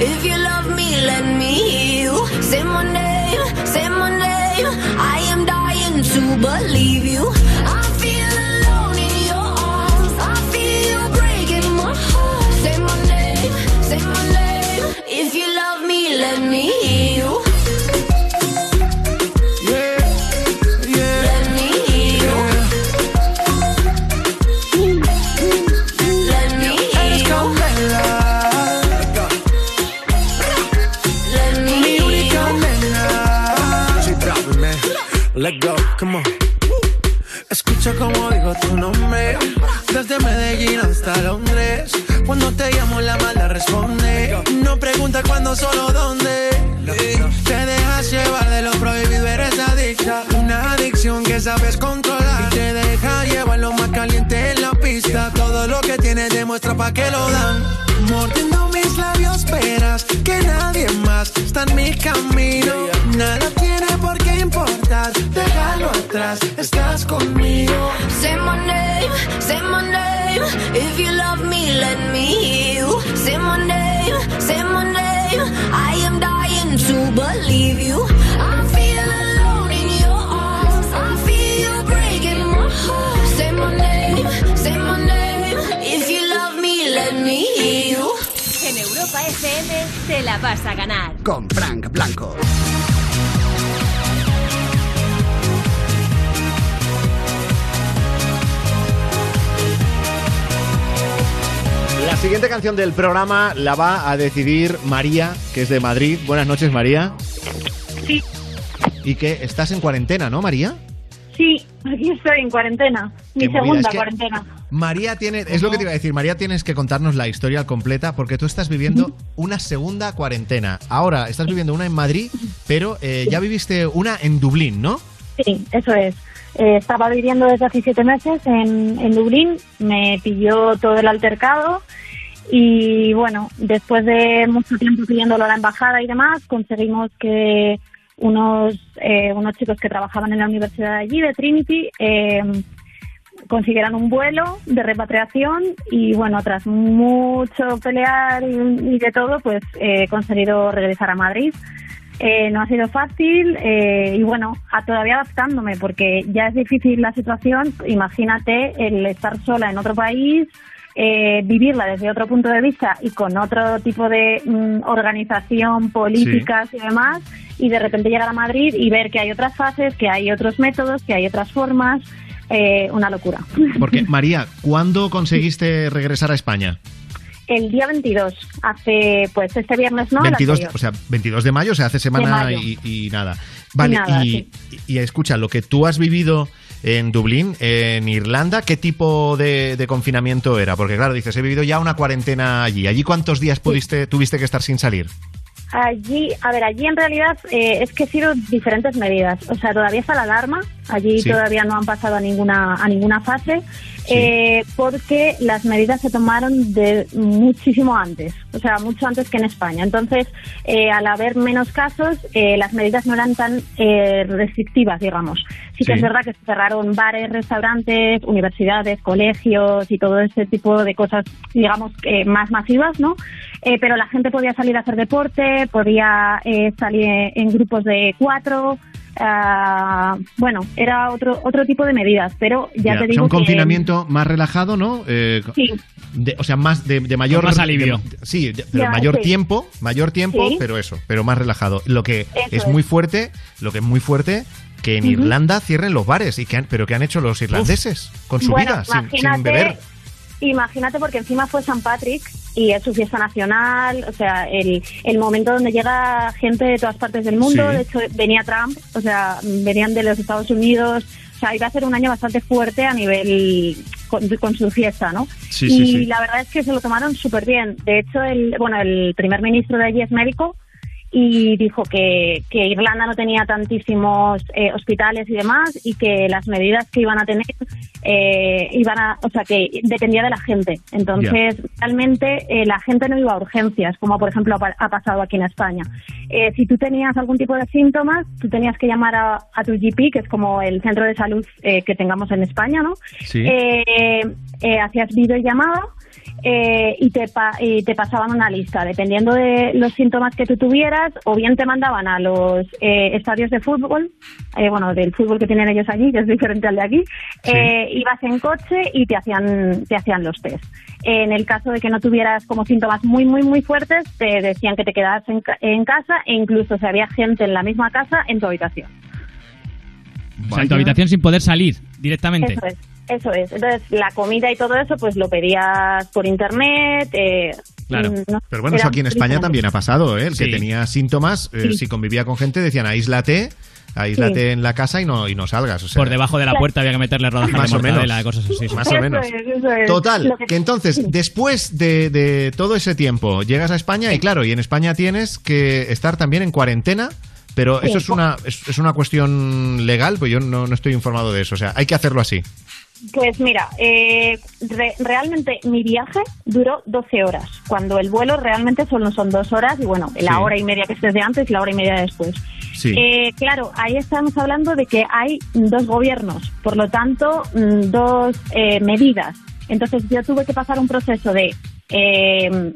If you que lo dan. Mordiendo mis labios, verás que nadie más está en mi camino. Nada tiene por qué importar, déjalo atrás, estás conmigo FM te la vas a ganar. Con Frank Blanco. La siguiente canción del programa la va a decidir María, que es de Madrid. Buenas noches, María. Sí, Y que estás en cuarentena, ¿no, María? sí, aquí estoy en cuarentena. Mi segunda es que- cuarentena. María tiene, es lo que te iba a decir, María tienes que contarnos la historia completa porque tú estás viviendo una segunda cuarentena. Ahora estás viviendo una en Madrid, pero eh, ya viviste una en Dublín, ¿no? Sí, eso es. Eh, estaba viviendo desde hace siete meses en, en Dublín, me pilló todo el altercado y bueno, después de mucho tiempo pidiéndolo a la embajada y demás, conseguimos que unos, eh, unos chicos que trabajaban en la universidad de allí, de Trinity, eh, consiguieran un vuelo de repatriación y bueno, tras mucho pelear y, y de todo, pues eh, he conseguido regresar a Madrid. Eh, no ha sido fácil eh, y bueno, a todavía adaptándome porque ya es difícil la situación. Imagínate el estar sola en otro país, eh, vivirla desde otro punto de vista y con otro tipo de mm, organización, políticas y demás, y de repente llegar a Madrid y ver que hay otras fases, que hay otros métodos, que hay otras formas. Eh, una locura. <laughs> Porque, María, ¿cuándo conseguiste regresar a España? El día 22, hace pues este viernes no, el 22, anterior. o sea, 22 de mayo, o sea, hace semana y, y nada. Vale, nada, y, escucha, lo que tú has vivido en Dublín, en Irlanda, ¿qué tipo de, de confinamiento era? Porque claro, dices, he vivido ya una cuarentena allí. ¿Allí cuántos días pudiste, tuviste que estar sin salir? Allí, a ver, allí en realidad eh, es que he sido diferentes medidas. O sea, todavía está la alarma. Allí Sí. todavía no han pasado a ninguna a ninguna fase eh, porque las medidas se tomaron de muchísimo antes, o sea, mucho antes que en España. Entonces, eh, al haber menos casos, eh, las medidas no eran tan eh, restrictivas, digamos. Sí que Sí. es verdad que se cerraron bares, restaurantes, universidades, colegios y todo ese tipo de cosas, digamos, más masivas, ¿no? Eh, pero la gente podía salir a hacer deporte, podía eh, salir en grupos de cuatro. Ah, bueno, era otro otro tipo de medidas, pero ya, Ya, te o digo sea, un que- confinamiento más relajado, ¿no? Eh, Sí. de- o sea, más de, de mayor Con más alivio. de- sí, de- pero Ya, mayor sí. tiempo, mayor tiempo, Sí. pero eso, pero más relajado. Lo que Eso es, muy fuerte, lo que es muy fuerte que en. Irlanda cierren los bares y que han- pero que han hecho los irlandeses con su Bueno, vida sin, beber. Imagínate porque encima fue San Patrick y es su fiesta nacional, o sea, el, el momento donde llega gente de todas partes del mundo, Sí. de hecho venía Trump, o sea, venían de los Estados Unidos, o sea, iba a ser un año bastante fuerte a nivel con, con su fiesta, ¿no? Sí, y sí, la verdad es que se lo tomaron súper bien. De hecho, el, bueno, el primer ministro de allí es médico y dijo que, que Irlanda no tenía tantísimos eh, hospitales y demás y que las medidas que iban a tener eh, iban a, o sea, que dependía de la gente. Entonces, realmente eh, la gente no iba a urgencias, como por ejemplo ha, ha pasado aquí en España. Eh, si tú tenías algún tipo de síntomas, tú tenías que llamar a, a tu GP, que es como el centro de salud eh, que tengamos en España, ¿no? Sí. Eh, eh, hacías videollamada eh, y, te pa- y te pasaban una lista, dependiendo de los síntomas que tú tuvieras, o bien te mandaban a los eh, estadios de fútbol, eh, bueno, del fútbol que tienen ellos allí, que es diferente al de aquí, Sí. eh, ibas en coche y te hacían, te hacían los test. En el caso de que no tuvieras como síntomas muy, muy, muy fuertes, te decían que te quedas en, ca- en casa e incluso si había gente en la misma casa, en tu habitación. O sea, en tu habitación sin poder salir directamente. Eso es, eso es. Entonces, la comida y todo eso, pues lo pedías por internet. eh, Claro. no- Pero bueno, eso aquí en España también ha pasado, ¿eh? El que tenía síntomas, eh, Sí. si convivía con gente, decían aíslate, aíslate Sí. en la casa y no, y no salgas. o sea, Por debajo de la puerta había que meterle rodajas Más de o menos. cosas así. sí. Más o menos. Eso es, eso es. Total, que- entonces, después de, de todo ese tiempo, llegas a España y claro, y en España tienes que estar también en cuarentena, pero Sí. eso es una, es, es una cuestión legal, pues yo no, no estoy informado de eso, o sea, hay que hacerlo así. Pues mira, eh, re- realmente mi viaje duró 12 horas, cuando el vuelo realmente solo son dos horas y bueno, la Sí. hora y media que estés de antes y la hora y media de después. Sí. Eh, claro, ahí estamos hablando de que hay dos gobiernos, por lo tanto, mm, dos eh, medidas. Entonces yo tuve que pasar un proceso de, eh,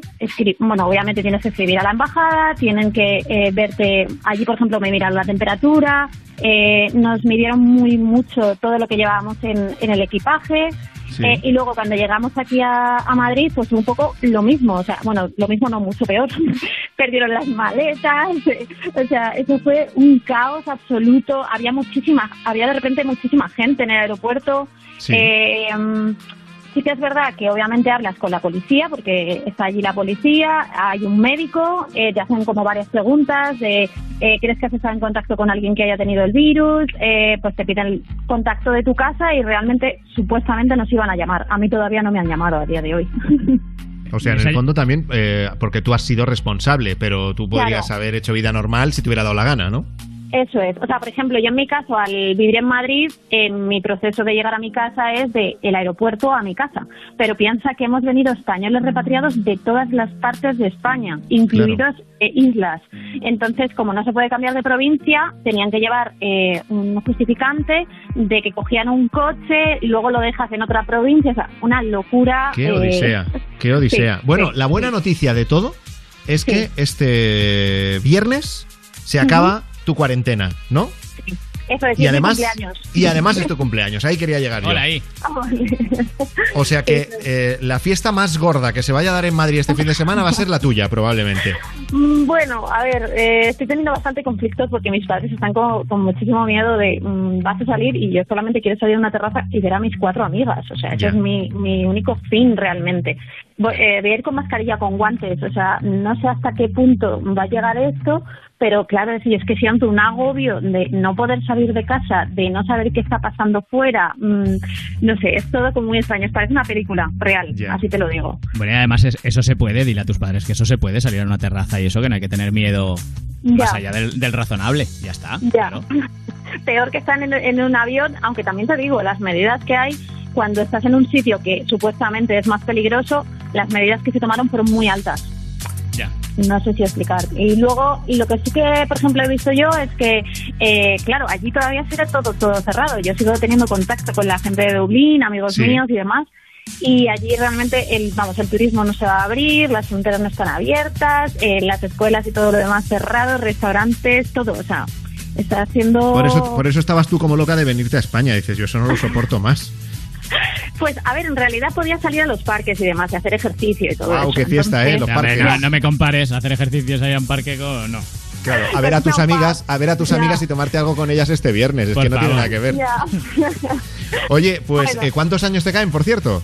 bueno, obviamente tienes que escribir a la embajada, tienen que eh, verte, allí por ejemplo me miraron la temperatura, eh, nos midieron muy mucho todo lo que llevábamos en, en el equipaje, Sí. Eh, y luego cuando llegamos aquí a, a Madrid, pues un poco lo mismo, o sea, bueno, lo mismo no mucho peor. <laughs> Perdieron las maletas, <laughs> o sea, eso fue un caos absoluto. Había muchísima, había de repente muchísima gente en el aeropuerto. Sí. Eh, mm, sí que es verdad que obviamente hablas con la policía, porque está allí la policía, hay un médico, eh, te hacen como varias preguntas de eh, ¿crees que has estado en contacto con alguien que haya tenido el virus? Eh, pues te piden el contacto de tu casa y realmente supuestamente nos iban a llamar. A mí todavía no me han llamado a día de hoy. O sea, en el fondo también, eh, porque tú has sido responsable, pero tú podrías Claro. haber hecho vida normal si te hubiera dado la gana, ¿no? Eso es. O sea, por ejemplo, yo en mi caso, al vivir en Madrid, en mi proceso de llegar a mi casa es de el aeropuerto a mi casa. Pero piensa que hemos venido españoles repatriados de todas las partes de España, incluidos eh, islas. Entonces, como no se puede cambiar de provincia, tenían que llevar eh, un justificante de que cogían un coche y luego lo dejas en otra provincia. O sea, una locura. Qué eh, odisea, qué odisea. sí, bueno, sí, la buena noticia de todo es que este viernes se acaba tu cuarentena, ¿no? Eso es, Y además, cumpleaños. y además es tu cumpleaños, ahí quería llegar yo. Hola ahí. O sea que eh, la fiesta más gorda que se vaya a dar en Madrid este fin de semana va a ser la tuya, probablemente. Mm, Bueno, a ver, eh, estoy teniendo bastante conflictos porque mis padres están con, con muchísimo miedo de mm, vas a salir y yo solamente quiero salir a una terraza y ver a mis cuatro amigas. O sea, ese es mi, mi único fin realmente. Voy, eh, voy a ir con mascarilla, con guantes. O sea, no sé hasta qué punto va a llegar esto, pero claro, sí, es que siento un agobio de no poder salir de casa, de no saber qué está pasando fuera. mm, no sé, es todo como muy extraño. Parece una película real, así te lo digo. Bueno, y además es- eso se puede, dile a tus padres que eso se puede, salir a una terraza y eso, que no hay que tener miedo Ya. más allá del, del razonable. Ya está. Ya. <laughs> Peor que estar en, en un avión, aunque también te digo, las medidas que hay cuando estás en un sitio que supuestamente es más peligroso, las medidas que se tomaron fueron muy altas. Ya. No sé si explicar. Y luego, y lo que sí que, por ejemplo, he visto yo es que, eh, claro, allí todavía sigue todo, todo cerrado. Yo sigo teniendo contacto con la gente de Dublín, amigos Sí. míos y demás. Y allí realmente, el, vamos, el turismo no se va a abrir, las fronteras no están abiertas, eh, las escuelas y todo lo demás cerrado, restaurantes, todo. O sea, está haciendo... Por eso, por eso estabas tú como loca de venirte a España. Dices, yo eso no lo soporto más. Pues, a ver, en realidad podía salir a los parques y demás, y hacer ejercicio y todo eso. qué fiesta, ¿eh? Los parques. No, no me compares hacer ejercicios ahí en parque con. No. Claro, a ver a tus amigas, a ver a tus Ya. amigas y tomarte algo con ellas este viernes. Es Por que no tiene nada que ver. Ya. <laughs> Oye, pues, Bueno. eh, ¿cuántos años te caen, por cierto?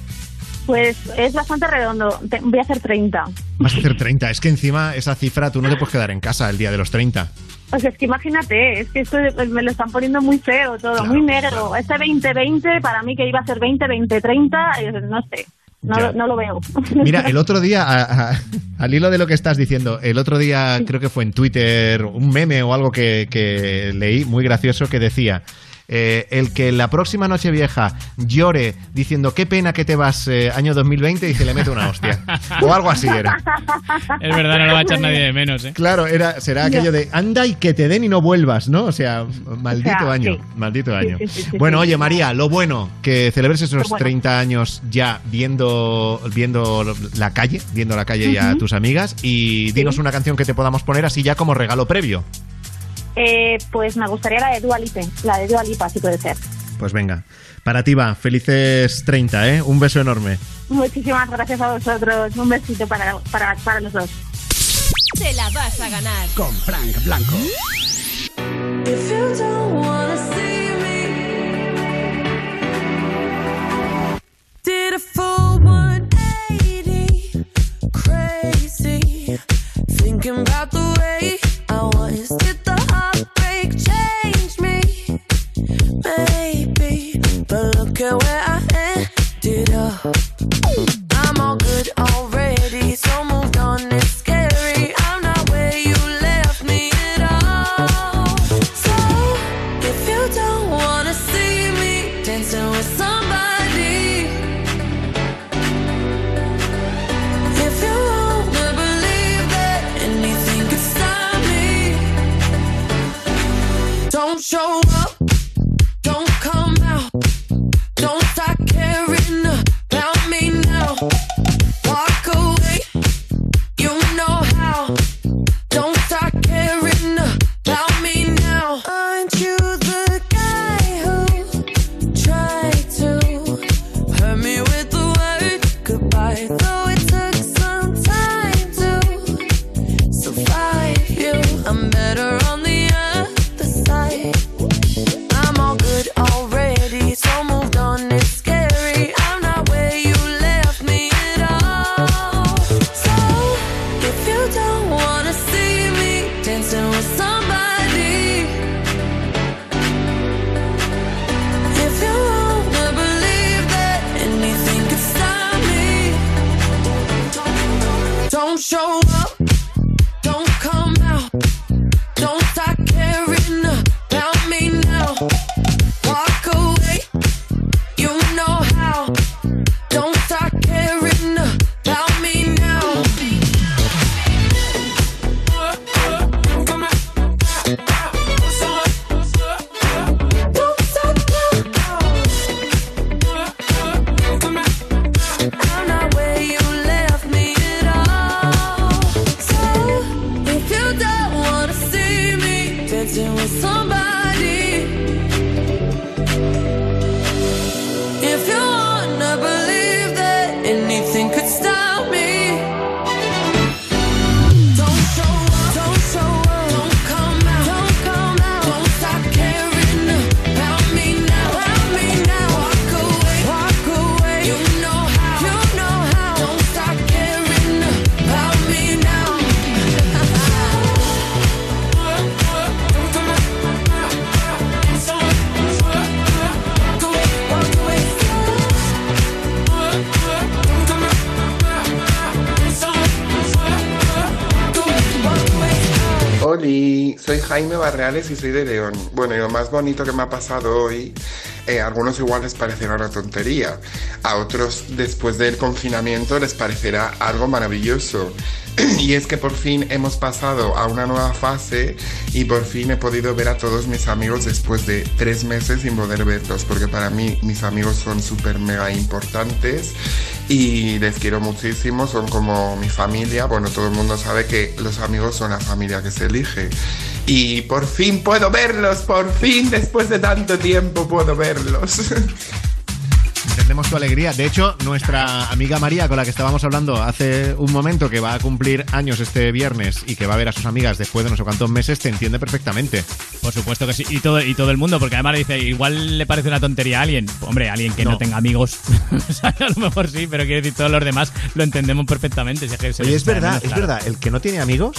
Pues es bastante redondo. Te- voy a hacer 30. Vas a hacer 30. Es que encima esa cifra tú no te puedes quedar en casa el día de los 30. Pues es que imagínate, es que esto pues, me lo están poniendo muy feo todo, muy negro. Este 2020, para mí que iba a ser 20, 20, 30, eh, no sé, no, no lo veo. <laughs> Mira, el otro día, a- a- al hilo de lo que estás diciendo, el otro día creo que fue en Twitter un meme o algo que, que leí muy gracioso que decía. Eh, el que la próxima noche vieja llore diciendo qué pena que te vas eh, año 2020 y se le mete una hostia. <laughs> O algo así era. Es verdad, no lo va a echar nadie de menos, ¿eh? Claro, era, será aquello de anda y que te den y no vuelvas, ¿no? O sea, maldito O sea, año, sí. maldito año. sí, sí, sí, bueno, sí. oye María, lo bueno, que celebres esos bueno. 30 años ya viendo, viendo la calle, viendo la calle y a tus amigas y dinos una canción que te podamos poner así ya como regalo previo. Eh, pues me gustaría la de Dua Lipa, la de Dua Lipa, si puede ser. Pues venga, para ti va, felices 30, ¿eh? Un beso enorme. Muchísimas gracias a vosotros. Un besito para, para, para los dos. Te la vas a ganar. Con Frank Blanco. If you don't wanna see me, did a full 180, crazy, thinking about the way I was. Did Change me, maybe, but look at where I ended up. Show up, Barreales y soy de León. Bueno, y lo más bonito que me ha pasado hoy, eh, a algunos igual les parecerá una tontería, a otros después del confinamiento les parecerá algo maravilloso. <clears throat> Y es que por fin hemos pasado a una nueva fase y por fin he podido ver a todos mis amigos después de tres meses sin poder verlos, porque para mí mis amigos son súper mega importantes y les quiero muchísimo, son como mi familia. Bueno, todo el mundo sabe que los amigos son la familia que se elige. Y por fin puedo verlos, por fin, después de tanto tiempo puedo verlos. <laughs> Entendemos tu alegría. De hecho, nuestra amiga María, con la que estábamos hablando hace un momento, que va a cumplir años este viernes y que va a ver a sus amigas después de no sé cuántos meses, te entiende perfectamente. Por supuesto que sí. Y todo, y todo el mundo, porque además le dice, igual le parece una tontería a alguien. Hombre, alguien que no, No. tenga amigos. <laughs> O sea, a lo mejor sí, pero quiero decir, todos los demás lo entendemos perfectamente. si es que se Oye, les es trae verdad, es claro. verdad. El que no tiene amigos,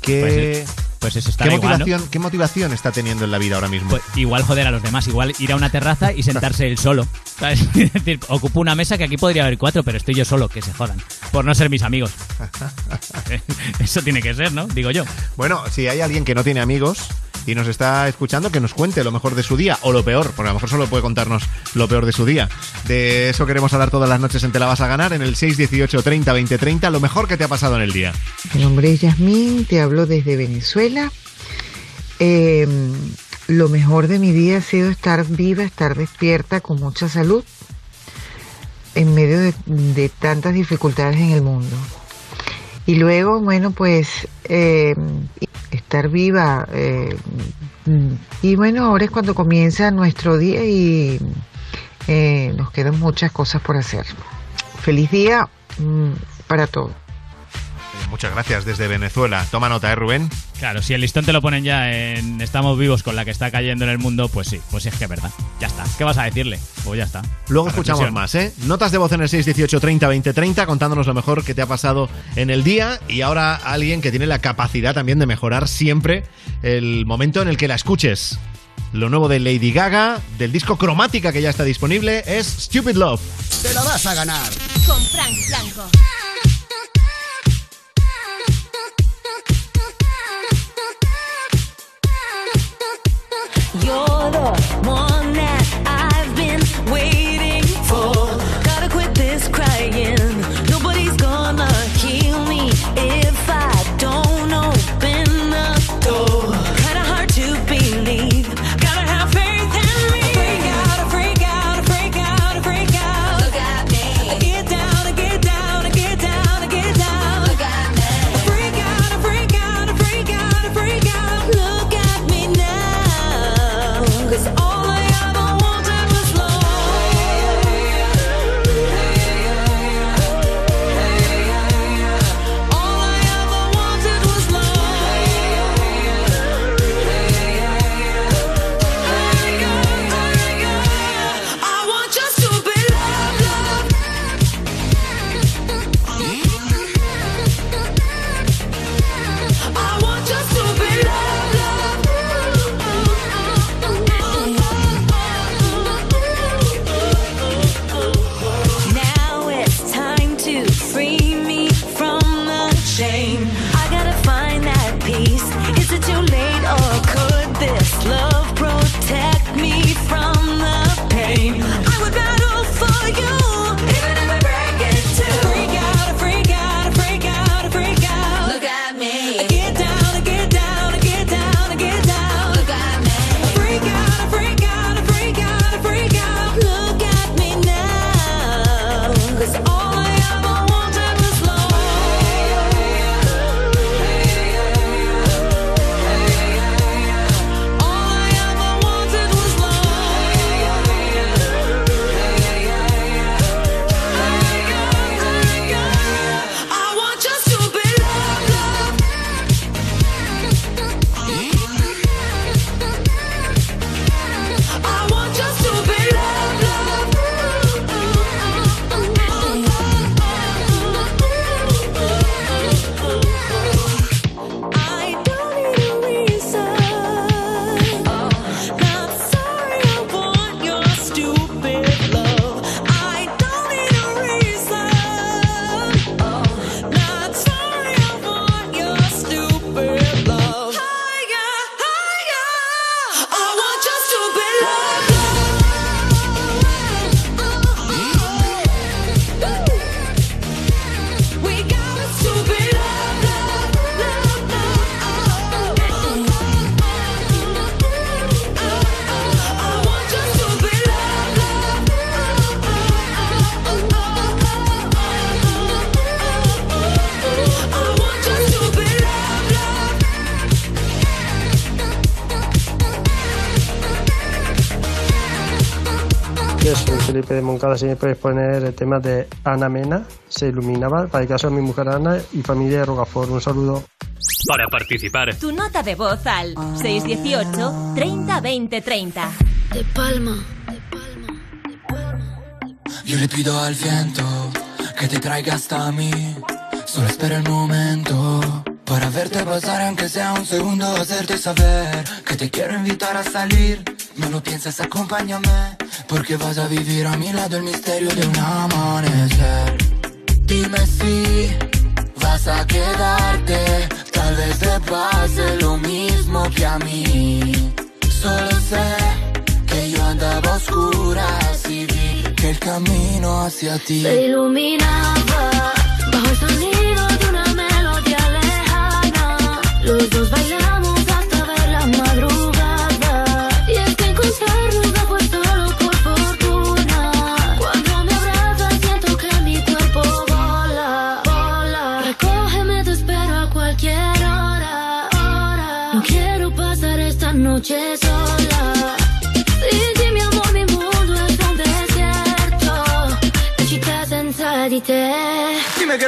¿qué, Pues, pues eso está ¿qué, igual, ¿no? motivación, ¿qué motivación está teniendo en la vida ahora mismo? Pues igual joder a los demás, igual ir a una terraza y sentarse él solo. ¿sabes? <laughs> Es decir, ocupo una mesa que aquí podría haber cuatro, pero estoy yo solo, que se jodan. Por no ser mis amigos. <laughs> <laughs> Eso tiene que ser, ¿no? Digo yo. Bueno, si hay alguien que no tiene amigos y nos está escuchando, que nos cuente lo mejor de su día o lo peor, porque a lo mejor solo puede contarnos lo peor de su día. De eso queremos hablar todas las noches en Te la vas a ganar en el 618 30 20 30, lo mejor que te ha pasado en el día. Mi nombre es Yasmín, te hablo desde Venezuela. Eh, lo mejor de mi día ha sido estar viva, estar despierta, con mucha salud, en medio de, de tantas dificultades en el mundo. Y luego, bueno, pues eh, estar viva. eh, y bueno, ahora es cuando comienza nuestro día y eh, nos quedan muchas cosas por hacer. Feliz día mm, para todos. Muchas gracias desde Venezuela. Toma nota, ¿eh, Rubén? Claro, si el listón te lo ponen ya en estamos vivos con la que está cayendo en el mundo, pues sí, pues es que es verdad. Ya está. ¿Qué vas a decirle? Pues ya está. Luego La escuchamos reflexión. más, ¿eh? Notas de voz en el 618 30 20 30 contándonos lo mejor que te ha pasado en el día y ahora alguien que tiene la capacidad también de mejorar siempre el momento en el que la escuches. Lo nuevo de Lady Gaga, del disco Cromática que ya está disponible, es Stupid Love. Te la vas a ganar. Con Frank Blanco. You're the I want just to be loved. Felipe de Moncada, si me puedes poner el tema de Ana Mena, se iluminaba, para el caso de mi mujer Ana y familia de Rogafor. Un saludo. Para participar, Tu nota de voz al 618 30 20 30. De palma. Yo le pido al viento que te traiga hasta mí. Solo espera el momento para verte pasar, aunque sea un segundo, hacerte saber que te quiero invitar a salir. No lo pienses, acompáñame, porque vas a vivir a mi lado el misterio de un amanecer. Dime si vas a quedarte, tal vez te pase lo mismo que a mí. Solo sé que yo andaba a oscuras y vi que el camino hacia ti Se iluminaba bajo el sonido de una melodía lejana. Los dos bailamos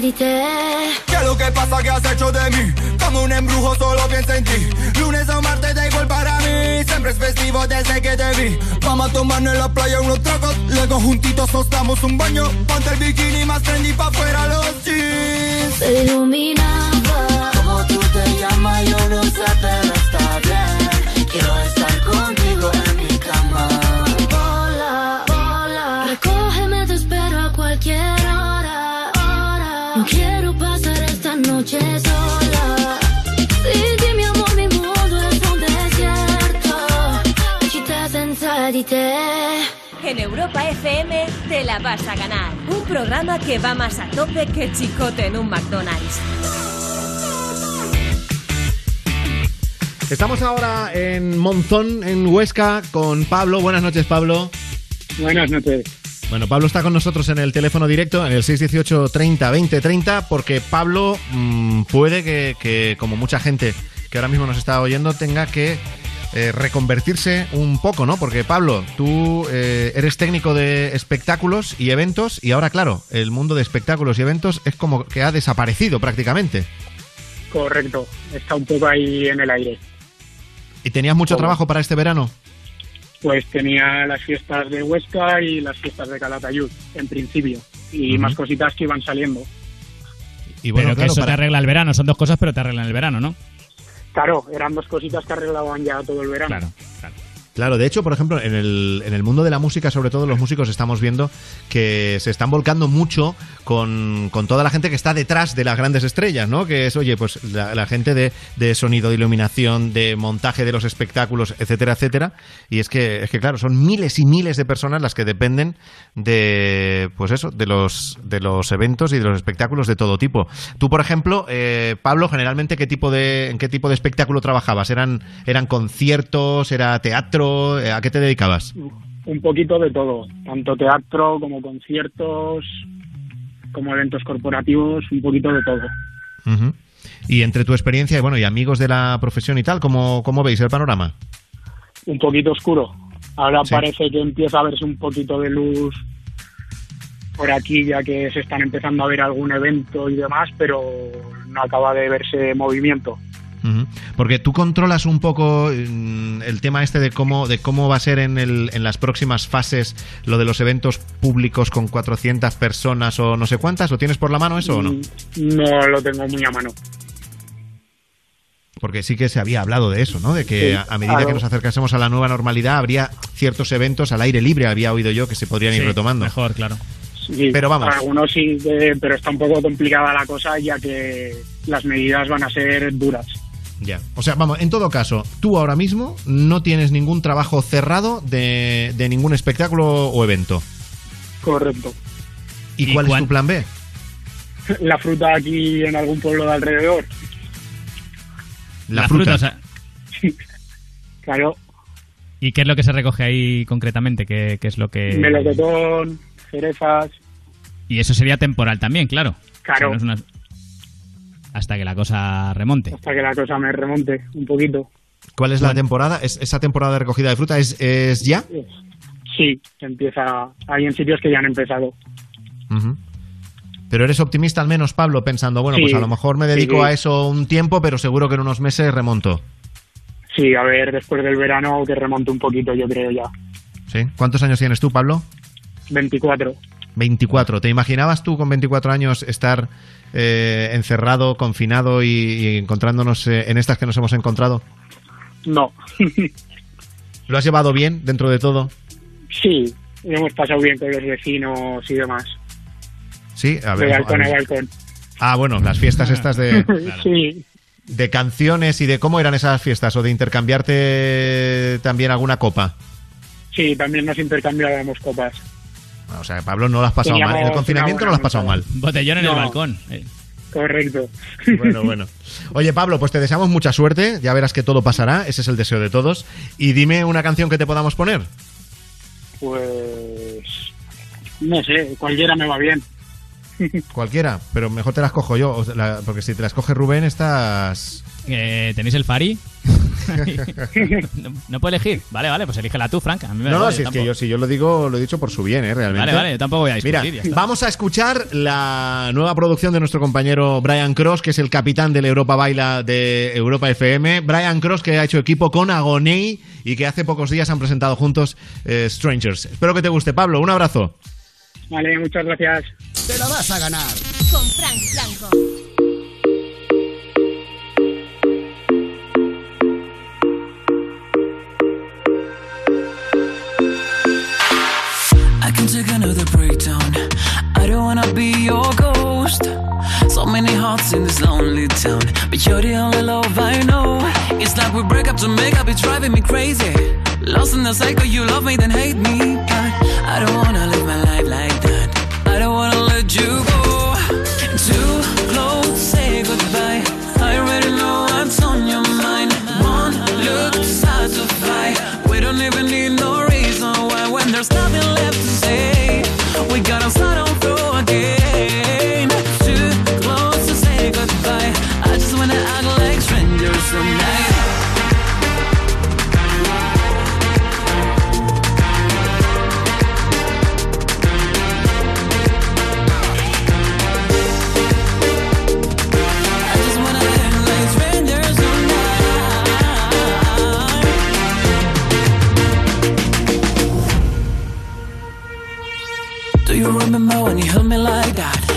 ¿Qué es lo que pasa que has hecho de mí? Como un embrujo solo pienso en ti. Lunes o martes da igual para mí. Siempre es festivo desde que te vi. Vamos a tomarnos en la playa unos tragos. Luego juntitos nos damos un baño. Ponte el bikini más trendy pa' fuera los jeans. Se iluminaba. Como tú te llamas yo no sé pero está bien. Quiero estar te la vas a ganar. Un programa que va más a tope que chicote en un McDonald's. Estamos ahora en Monzón, en Huesca, con Pablo. Buenas noches, Pablo. Buenas noches. Bueno, Pablo está con nosotros en el teléfono directo, en el 618 30 20 30, porque Pablo mm, puede que, que, como mucha gente que ahora mismo nos está oyendo, tenga que eh, reconvertirse un poco, ¿no? Porque Pablo, tú eh, eres técnico de espectáculos y eventos, y ahora, claro, el mundo de espectáculos y eventos es como que ha desaparecido prácticamente. Correcto, está un poco ahí en el aire. ¿Y tenías mucho trabajo para este verano? Pues tenía las fiestas de Huesca y las fiestas de Calatayud, en principio, y más cositas que iban saliendo. Y pero que eso te arregla el verano, son dos cosas, pero te arreglan el verano, ¿no? Claro, eran dos cositas que arreglaban ya todo el verano. Claro, Claro, de hecho, por ejemplo, en el, en el mundo de la música, sobre todo los músicos, estamos viendo que se están volcando mucho con, con toda la gente que está detrás de las grandes estrellas, ¿no? Que es, oye, pues la, la gente de, de sonido, de iluminación, de montaje de los espectáculos, etcétera, etcétera. Y es que, es que claro, son miles y miles de personas las que dependen de, pues eso, de los, de los eventos y de los espectáculos de todo tipo. Tú, por ejemplo, eh, Pablo, generalmente, ¿qué tipo de, ¿en qué tipo de espectáculo trabajabas? ¿Eran, eran conciertos? ¿Era teatro? Eh, ¿A qué te dedicabas? Un poquito de todo, tanto teatro como conciertos, como eventos corporativos, un poquito de todo. Y entre tu experiencia y bueno y amigos de la profesión y tal, ¿cómo, cómo veis el panorama? Un poquito oscuro. Ahora Sí. parece que empieza a verse un poquito de luz por aquí, ya que se están empezando a ver algún evento y demás, pero no acaba de verse movimiento. Porque tú controlas un poco mm, el tema este de cómo, de cómo va a ser en, el, en las próximas fases lo de los eventos públicos con 400 personas o no sé cuántas. ¿Lo tienes por la mano eso o no? Mm, No lo tengo muy a mano. Porque sí que se había hablado de eso, ¿no? De que Sí, a, a medida claro. que nos acercásemos a la nueva normalidad habría ciertos eventos al aire libre, había oído yo, que se podrían ir retomando. Mejor, claro. Sí, Pero vamos. Algunos sí, eh, pero está un poco complicada la cosa ya que las medidas van a ser duras. Ya. O sea, vamos, en todo caso, tú ahora mismo no tienes ningún trabajo cerrado de, de ningún espectáculo o evento. Correcto. ¿Y, cuál es tu plan B? <laughs> La fruta aquí en algún pueblo de alrededor. La, fruta. o sea, <laughs> Claro, ¿Y qué es lo que se recoge ahí concretamente? ¿Qué, qué es lo que...? melocotón, cerezas. Y eso sería temporal también, claro. Claro. O sea, no es una- Hasta que la cosa remonte. Hasta que la cosa me remonte un poquito. ¿Cuál es la temporada? ¿Es, ¿Esa temporada de recogida de fruta es, es ya? Sí, empieza. Hay en sitios que ya han empezado. Pero eres optimista al menos, Pablo, pensando, bueno, Sí, pues a lo mejor me sí, dedico sí. a eso un tiempo, pero seguro que en unos meses remonto. Sí, a ver, después del verano que remonte un poquito, yo creo ya. ¿Sí? ¿Cuántos años tienes tú, Pablo? 24. 24. ¿Te imaginabas tú con 24 años estar eh, encerrado, confinado y, y encontrándonos eh, en estas que nos hemos encontrado? No. <laughs> ¿Lo has llevado bien dentro de todo? sí, hemos pasado bien con los vecinos y demás. Sí, a de ver. balcón a a ver. balcón. Ah, bueno, las fiestas estas de, <laughs> sí, de canciones y de cómo eran esas fiestas o de intercambiarte también alguna copa. sí, también nos intercambiábamos copas. O sea, Pablo, no lo has pasado mal. En el confinamiento no lo has pasado mal. Botellón en No. el balcón. Eh, Correcto. Bueno, bueno. Oye, Pablo, pues te deseamos mucha suerte. Ya verás que todo pasará. Ese es el deseo de todos. Y dime una canción que te podamos poner. Pues. No sé, cualquiera me va bien. <laughs> Cualquiera, pero mejor te las cojo yo. porque si te las coge Rubén, estás. eh, ¿Tenéis el Fari? <laughs> <laughs> no, no puedo elegir. Vale, vale, pues elígela tú, Frank. A mí me da No, no, si yo es que yo, si yo lo digo, lo he dicho por su bien, ¿eh? Realmente. Vale, vale, yo tampoco voy a discutir. Mira, vamos a escuchar la nueva producción de nuestro compañero Brian Cross, que es el capitán del Europa Baila de Europa FM. Brian Cross, que ha hecho equipo con Agoney y que hace pocos días han presentado juntos eh, Strangers. Espero que te guste, Pablo. Un abrazo. Vale, muchas gracias. Te la vas a ganar. Con Frank Blanco. Wanna be your ghost. So many hearts in this lonely town, but you're the only love I know. It's like we break up to make up, it's driving me crazy. Lost in the cycle, you love me, then hate me. But I don't wanna live my life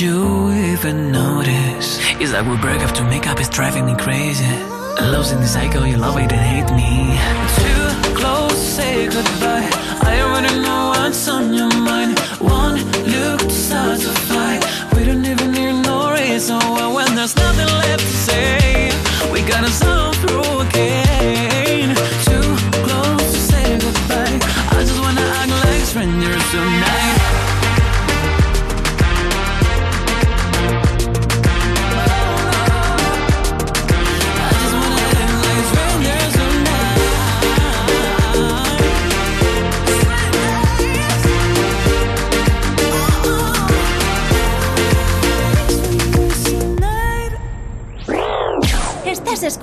You even notice? It's like we break up to make up, it's driving me crazy. Lost in the cycle, you love it and hate me. Too close say goodbye. I already know what's on your mind.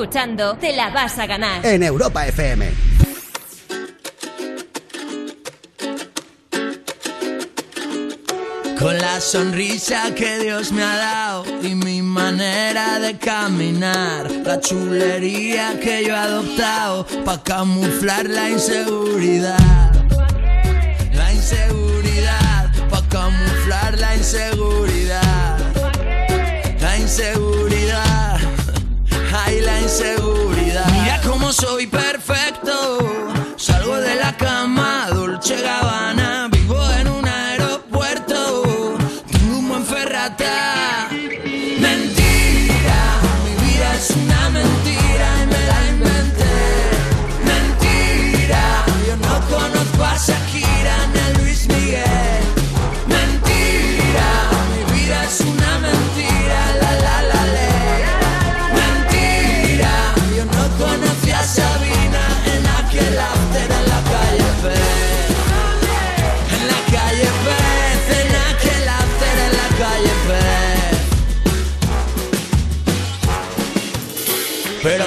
Escuchando Te la vas a ganar. En Europa FM. Con la sonrisa que Dios me ha dado y mi manera de caminar, la chulería que yo he adoptado para camuflar la inseguridad. La inseguridad, para camuflar la inseguridad. La inseguridad, Mira cómo soy perfecto, salgo de la cama, Dolce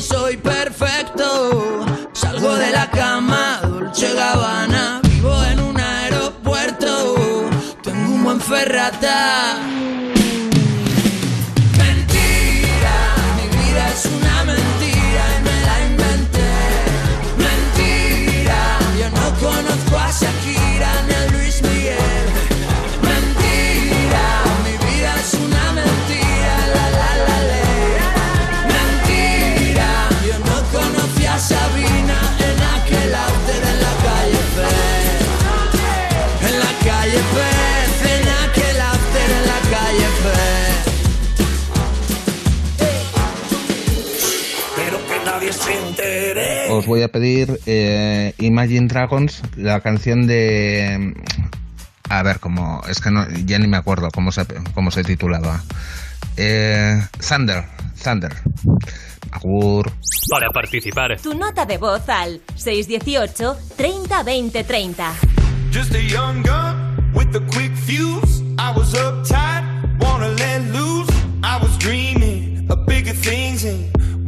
Soy perfecto. Salgo de la cama, Dolce Gabbana. Vivo en un aeropuerto. Tengo un buen ferrata. Os voy a pedir eh, Imagine Dragons, la canción de... A ver, cómo es que no, ya ni me acuerdo cómo se, cómo se titulaba. Eh, Thunder, Thunder. Agur. Para participar. Tu nota de voz al 618 30 20 30. Just a young gun with a quick fuse. I was uptight, wanna let loose. I was dreaming of bigger things and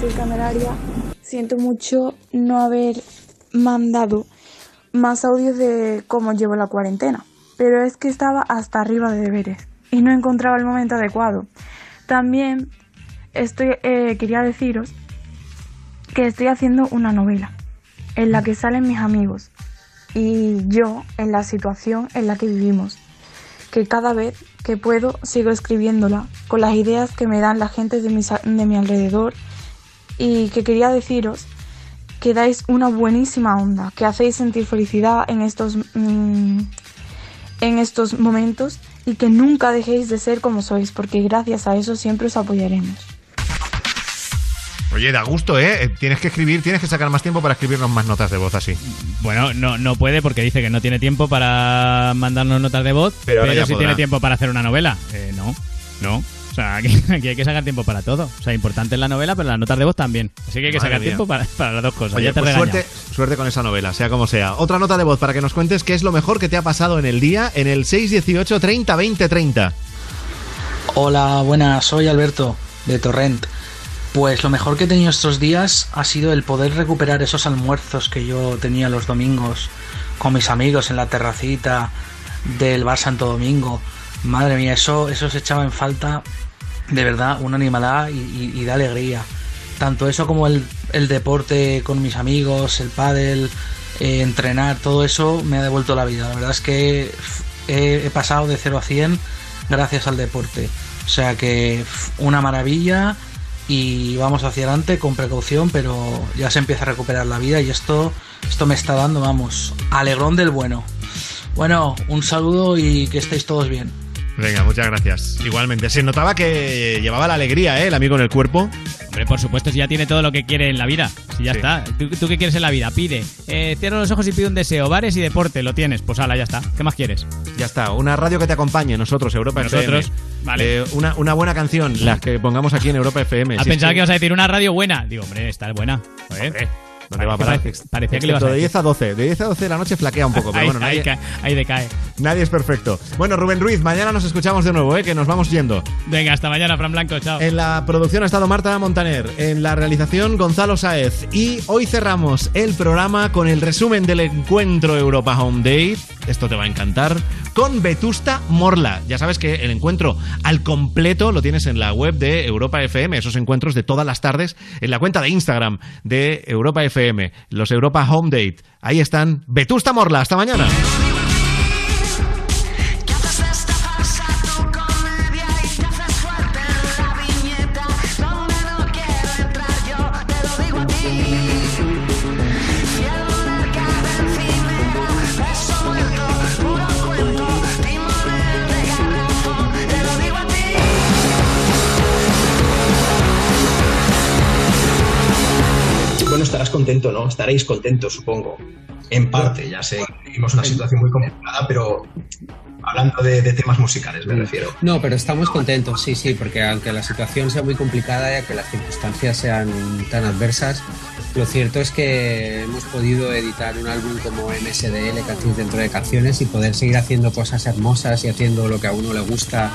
Soy Candelaria. Siento mucho no haber mandado más audios de cómo llevo la cuarentena, pero es que estaba hasta arriba de deberes y no encontraba el momento adecuado. También estoy, eh, quería deciros que estoy haciendo una novela en la que salen mis amigos y yo en la situación en la que vivimos, que cada vez que puedo sigo escribiéndola con las ideas que me dan la gente de, mis a- de mi alrededor y que quería deciros que dais una buenísima onda, que hacéis sentir felicidad en estos, mm, en estos momentos y que nunca dejéis de ser como sois, porque gracias a eso siempre os apoyaremos. Oye, da gusto, ¿eh? Eh, Tienes que escribir, tienes que sacar más tiempo para escribirnos más notas de voz así. Bueno, no, no puede porque dice que no tiene tiempo para mandarnos notas de voz, Pero pero, sí podrá. tiene tiempo para hacer una novela. Eh, no, no. O sea, <laughs> aquí, aquí hay que sacar tiempo para todo. O sea, importante es la novela, pero las notas de voz también. Así que hay que Madre sacar mía. tiempo para, para las dos cosas. Oye, ya te pues suerte con esa novela, sea como sea. Otra nota de voz para que nos cuentes qué es lo mejor que te ha pasado en el día en el 618 30 20 30. Hola, buenas, soy Alberto de Torrent. Pues lo mejor que he tenido estos días ha sido el poder recuperar esos almuerzos que yo tenía los domingos con mis amigos en la terracita del Bar Santo Domingo. Madre mía, eso, eso se echaba en falta de verdad una animalada y, y- da alegría. Tanto eso como el, deporte con mis amigos, el pádel, eh, entrenar, todo eso me ha devuelto la vida. La verdad es que he, pasado de 0 a 100 gracias al deporte. O sea que una maravilla y vamos hacia adelante con precaución, pero ya se empieza a recuperar la vida y esto, esto me está dando, vamos, alegrón del bueno. Bueno, un saludo y que estéis todos bien. Venga, muchas gracias. Igualmente, se notaba que llevaba la alegría, ¿eh? El amigo en el cuerpo. Hombre, por supuesto, si ya tiene todo lo que quiere en la vida. Si ya Sí. está. ¿Tú, tú qué quieres en la vida? Pide. Eh, cierra los ojos y pide un deseo. Bares y deporte, lo tienes. Pues ala, ya está. ¿Qué más quieres? Ya está, una radio que te acompañe, nosotros, Europa Nosotros, FM. vale. Eh, una, una buena canción, las que pongamos aquí en Europa FM. ¿Has Si es pensado que ibas a decir una radio buena? Digo, hombre, esta es buena. Joder. ¿Dónde va a parar? Parece- parecía que le ibas a de decir. 10 a 12. De 10 a 12 de la noche flaquea un poco, pero ahí, bueno, nadie, ahí decae. nadie es perfecto. Bueno, Rubén Ruiz, mañana nos escuchamos de nuevo, ¿eh? que nos vamos yendo. Venga, hasta mañana, Fran Blanco. Chao. En la producción ha estado Marta Montaner, en la realización Gonzalo Saez y hoy cerramos el programa con el resumen del encuentro Europa Home Day, esto te va a encantar, con Vetusta Morla. Ya sabes que el encuentro al completo lo tienes en la web de Europa FM, esos encuentros de todas las tardes en la cuenta de Instagram de Europa FM, los Europa Home Date. Ahí están Vetusta Morla, hasta mañana. No? Estaréis contentos, supongo. En parte, ya sé, vivimos una situación muy complicada, pero hablando de, de temas musicales, me refiero. No, pero estamos contentos, sí, sí, porque aunque la situación sea muy complicada y aunque las circunstancias sean tan adversas, lo cierto es que hemos podido editar un álbum como MSDL, Canciones dentro de canciones, y poder seguir haciendo cosas hermosas y haciendo lo que a uno le gusta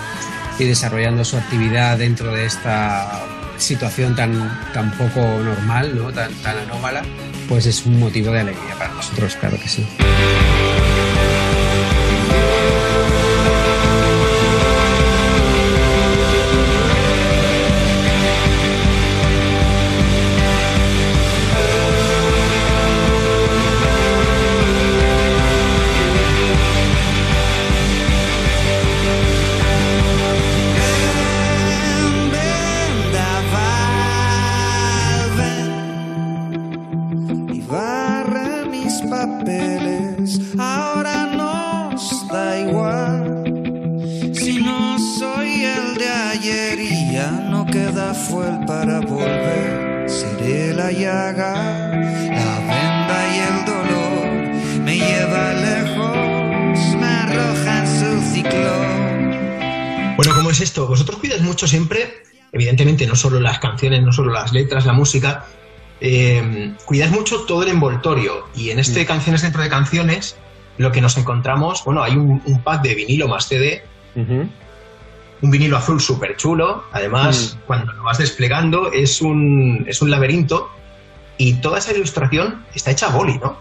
y desarrollando su actividad dentro de esta situación tan, tan poco normal, ¿no? tan, tan anómala, pues es un motivo de alegría para nosotros, claro que sí. Vosotros cuidáis mucho siempre, evidentemente, no solo las canciones, no solo las letras, la música, eh, cuidáis mucho todo el envoltorio. Y en este Canciones dentro de canciones, lo que nos encontramos, bueno, hay un, un pack de vinilo más CD, un vinilo azul súper chulo. Además, cuando lo vas desplegando, es un, es un laberinto. Y toda esa ilustración está hecha a boli, ¿no?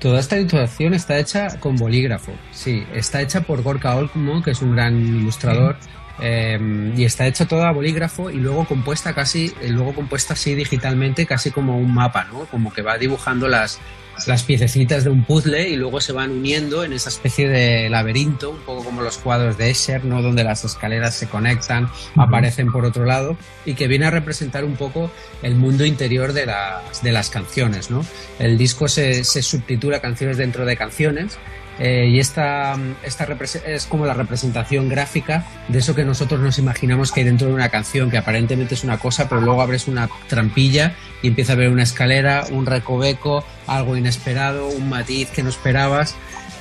Toda esta ilustración está hecha con bolígrafo, sí, está hecha por Gorka Olmo, que es un gran ilustrador, eh, y está hecha toda a bolígrafo y luego compuesta casi, eh, luego compuesta así digitalmente, casi como un mapa, ¿no? Como que va dibujando las, las piececitas de un puzzle y luego se van uniendo en esa especie de laberinto, un poco como los cuadros de Escher, ¿no? Donde las escaleras se conectan, aparecen por otro lado y que viene a representar un poco el mundo interior de las, de las canciones, ¿no? El disco se, se subtitula Canciones dentro de canciones eh, y esta, esta es como la representación gráfica de eso que nosotros nos imaginamos que hay dentro de una canción, que aparentemente es una cosa, pero luego abres una trampilla y empieza a ver una escalera, un recoveco, algo inesperado, un matiz que no esperabas.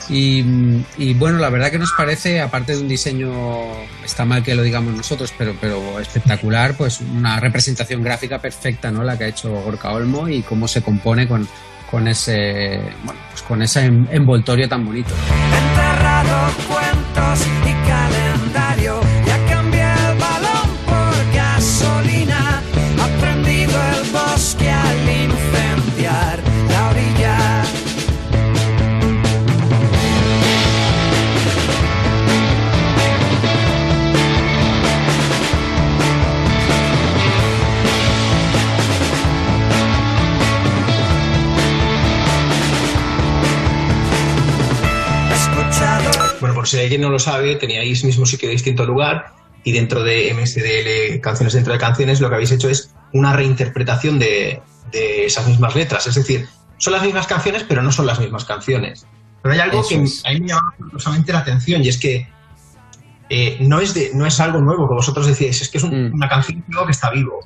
Y, y bueno, la verdad que nos parece, aparte de un diseño, está mal que lo digamos nosotros, pero, pero espectacular, pues una representación gráfica perfecta, ¿no? La que ha hecho Gorka Olmo y cómo se compone con, con ese, bueno, pues con ese en- envoltorio tan bonito. Enterrado cuentos y calendario. Por si alguien no lo sabe, teníais mismo sitio de distinto lugar y dentro de MSDL Canciones dentro de canciones lo que habéis hecho es una reinterpretación de, de esas mismas letras. Es decir, son las mismas canciones, pero no son las mismas canciones. Pero hay algo Eso que es. a mí me llama poderosamente la atención y es que eh, no, es de, no es algo nuevo que vosotros decíais, es que es un- una canción que está vivo.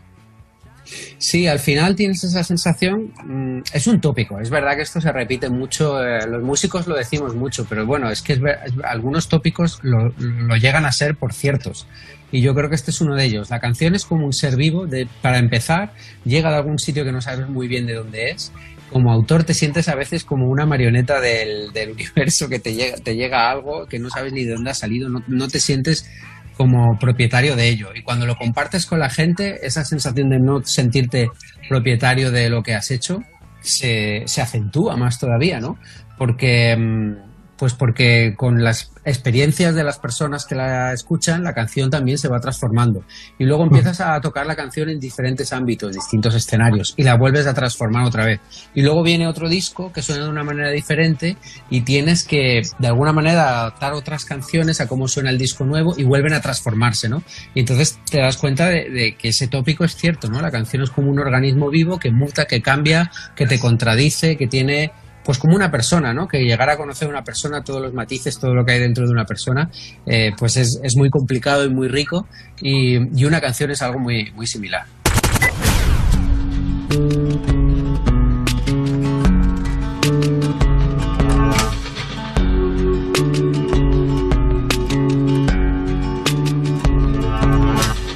Sí, al final tienes esa sensación, mm, es un tópico, es verdad que esto se repite mucho, eh, los músicos lo decimos mucho, pero bueno, es que algunos tópicos lo, llegan a ser por ciertos. Y yo creo que este es uno de ellos. La canción es como un ser vivo, de, para empezar, llega de algún sitio que no sabes muy bien de dónde es. Como autor te sientes a veces como una marioneta del, <laughs> universo que te llega, te llega algo que no sabes ni de dónde ha salido, no te sientes como propietario de ello. Y cuando lo compartes con la gente, esa sensación de no sentirte propietario de lo que has hecho se, se acentúa más todavía, ¿no? Porque, mm, pues porque con las experiencias de las personas que la escuchan, la canción también se va transformando. Y luego empiezas a tocar la canción en diferentes ámbitos, distintos escenarios, y la vuelves a transformar otra vez. Y luego viene otro disco que suena de una manera diferente y tienes que, de alguna manera, adaptar otras canciones a cómo suena el disco nuevo y vuelven a transformarse, ¿no? Y entonces te das cuenta de, de que ese tópico es cierto, ¿no? La canción es como un organismo vivo que muta, que cambia, que te contradice, que tiene pues como una persona, ¿no? Que llegar a conocer a una persona, todos los matices, todo lo que hay dentro de una persona, eh, pues es, es, muy complicado y muy rico y, y una canción es algo muy, muy similar.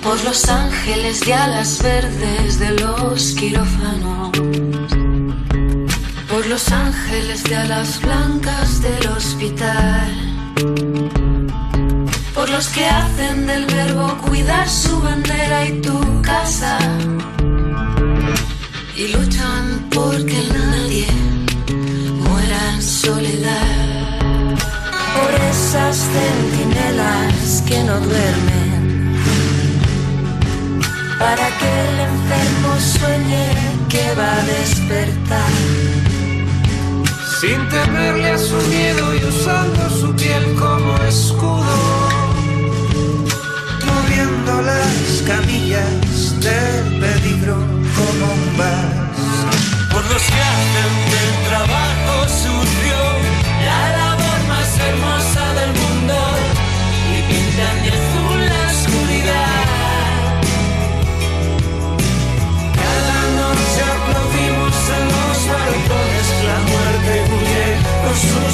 Por los ángeles de alas verdes de los quirófanos los ángeles de alas blancas del hospital, por los que hacen del verbo cuidar su bandera y tu casa, y luchan porque nadie muera en soledad, por esas centinelas que no duermen. Para que el enfermo sueñe que va a despertar. Sin temerle a su miedo y usando su piel como escudo. Moviendo las camillas del peligro como un vas. Por los que hacen del trabajo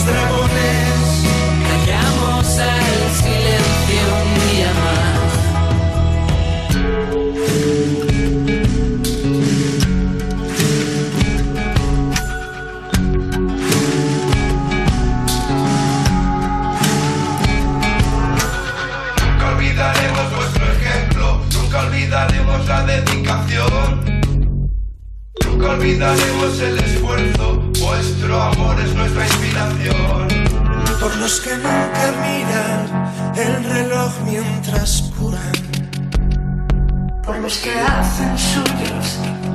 dragones. Callamos al silencio un día más. Nunca olvidaremos vuestro ejemplo, nunca olvidaremos la dedicación. Nunca olvidaremos el esfuerzo, vuestro amor es nuestra inspiración. Por los que nunca miran el reloj mientras curan. Por los que hacen suyos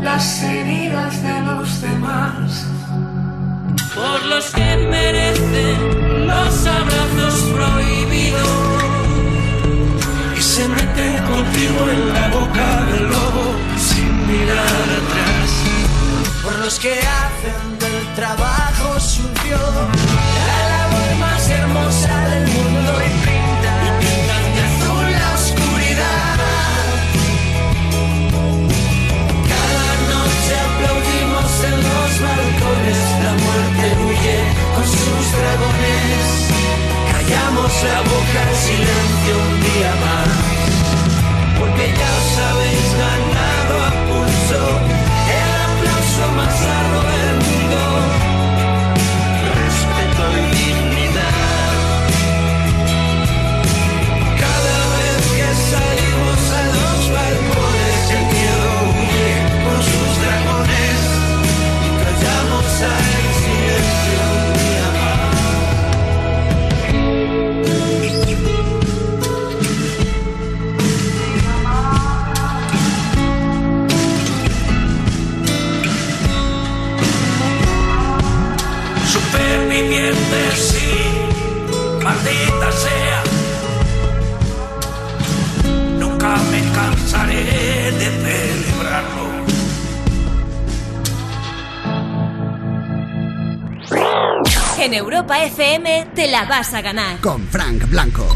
las heridas de los demás. Por los que merecen los abrazos prohibidos y se meten contigo en la boca del lobo sin mirar atrás. por los que hacen trabajo sucio la labor más hermosa del mundo y pintan de azul la oscuridad. Cada noche aplaudimos en los balcones, la muerte huye con sus dragones. Callamos la boca en silencio un día más, porque ya os habéis Superviviente, sí, maldita sea. Nunca me cansaré de celebrarlo. En Europa FM te la vas a ganar. Con Frank Blanco.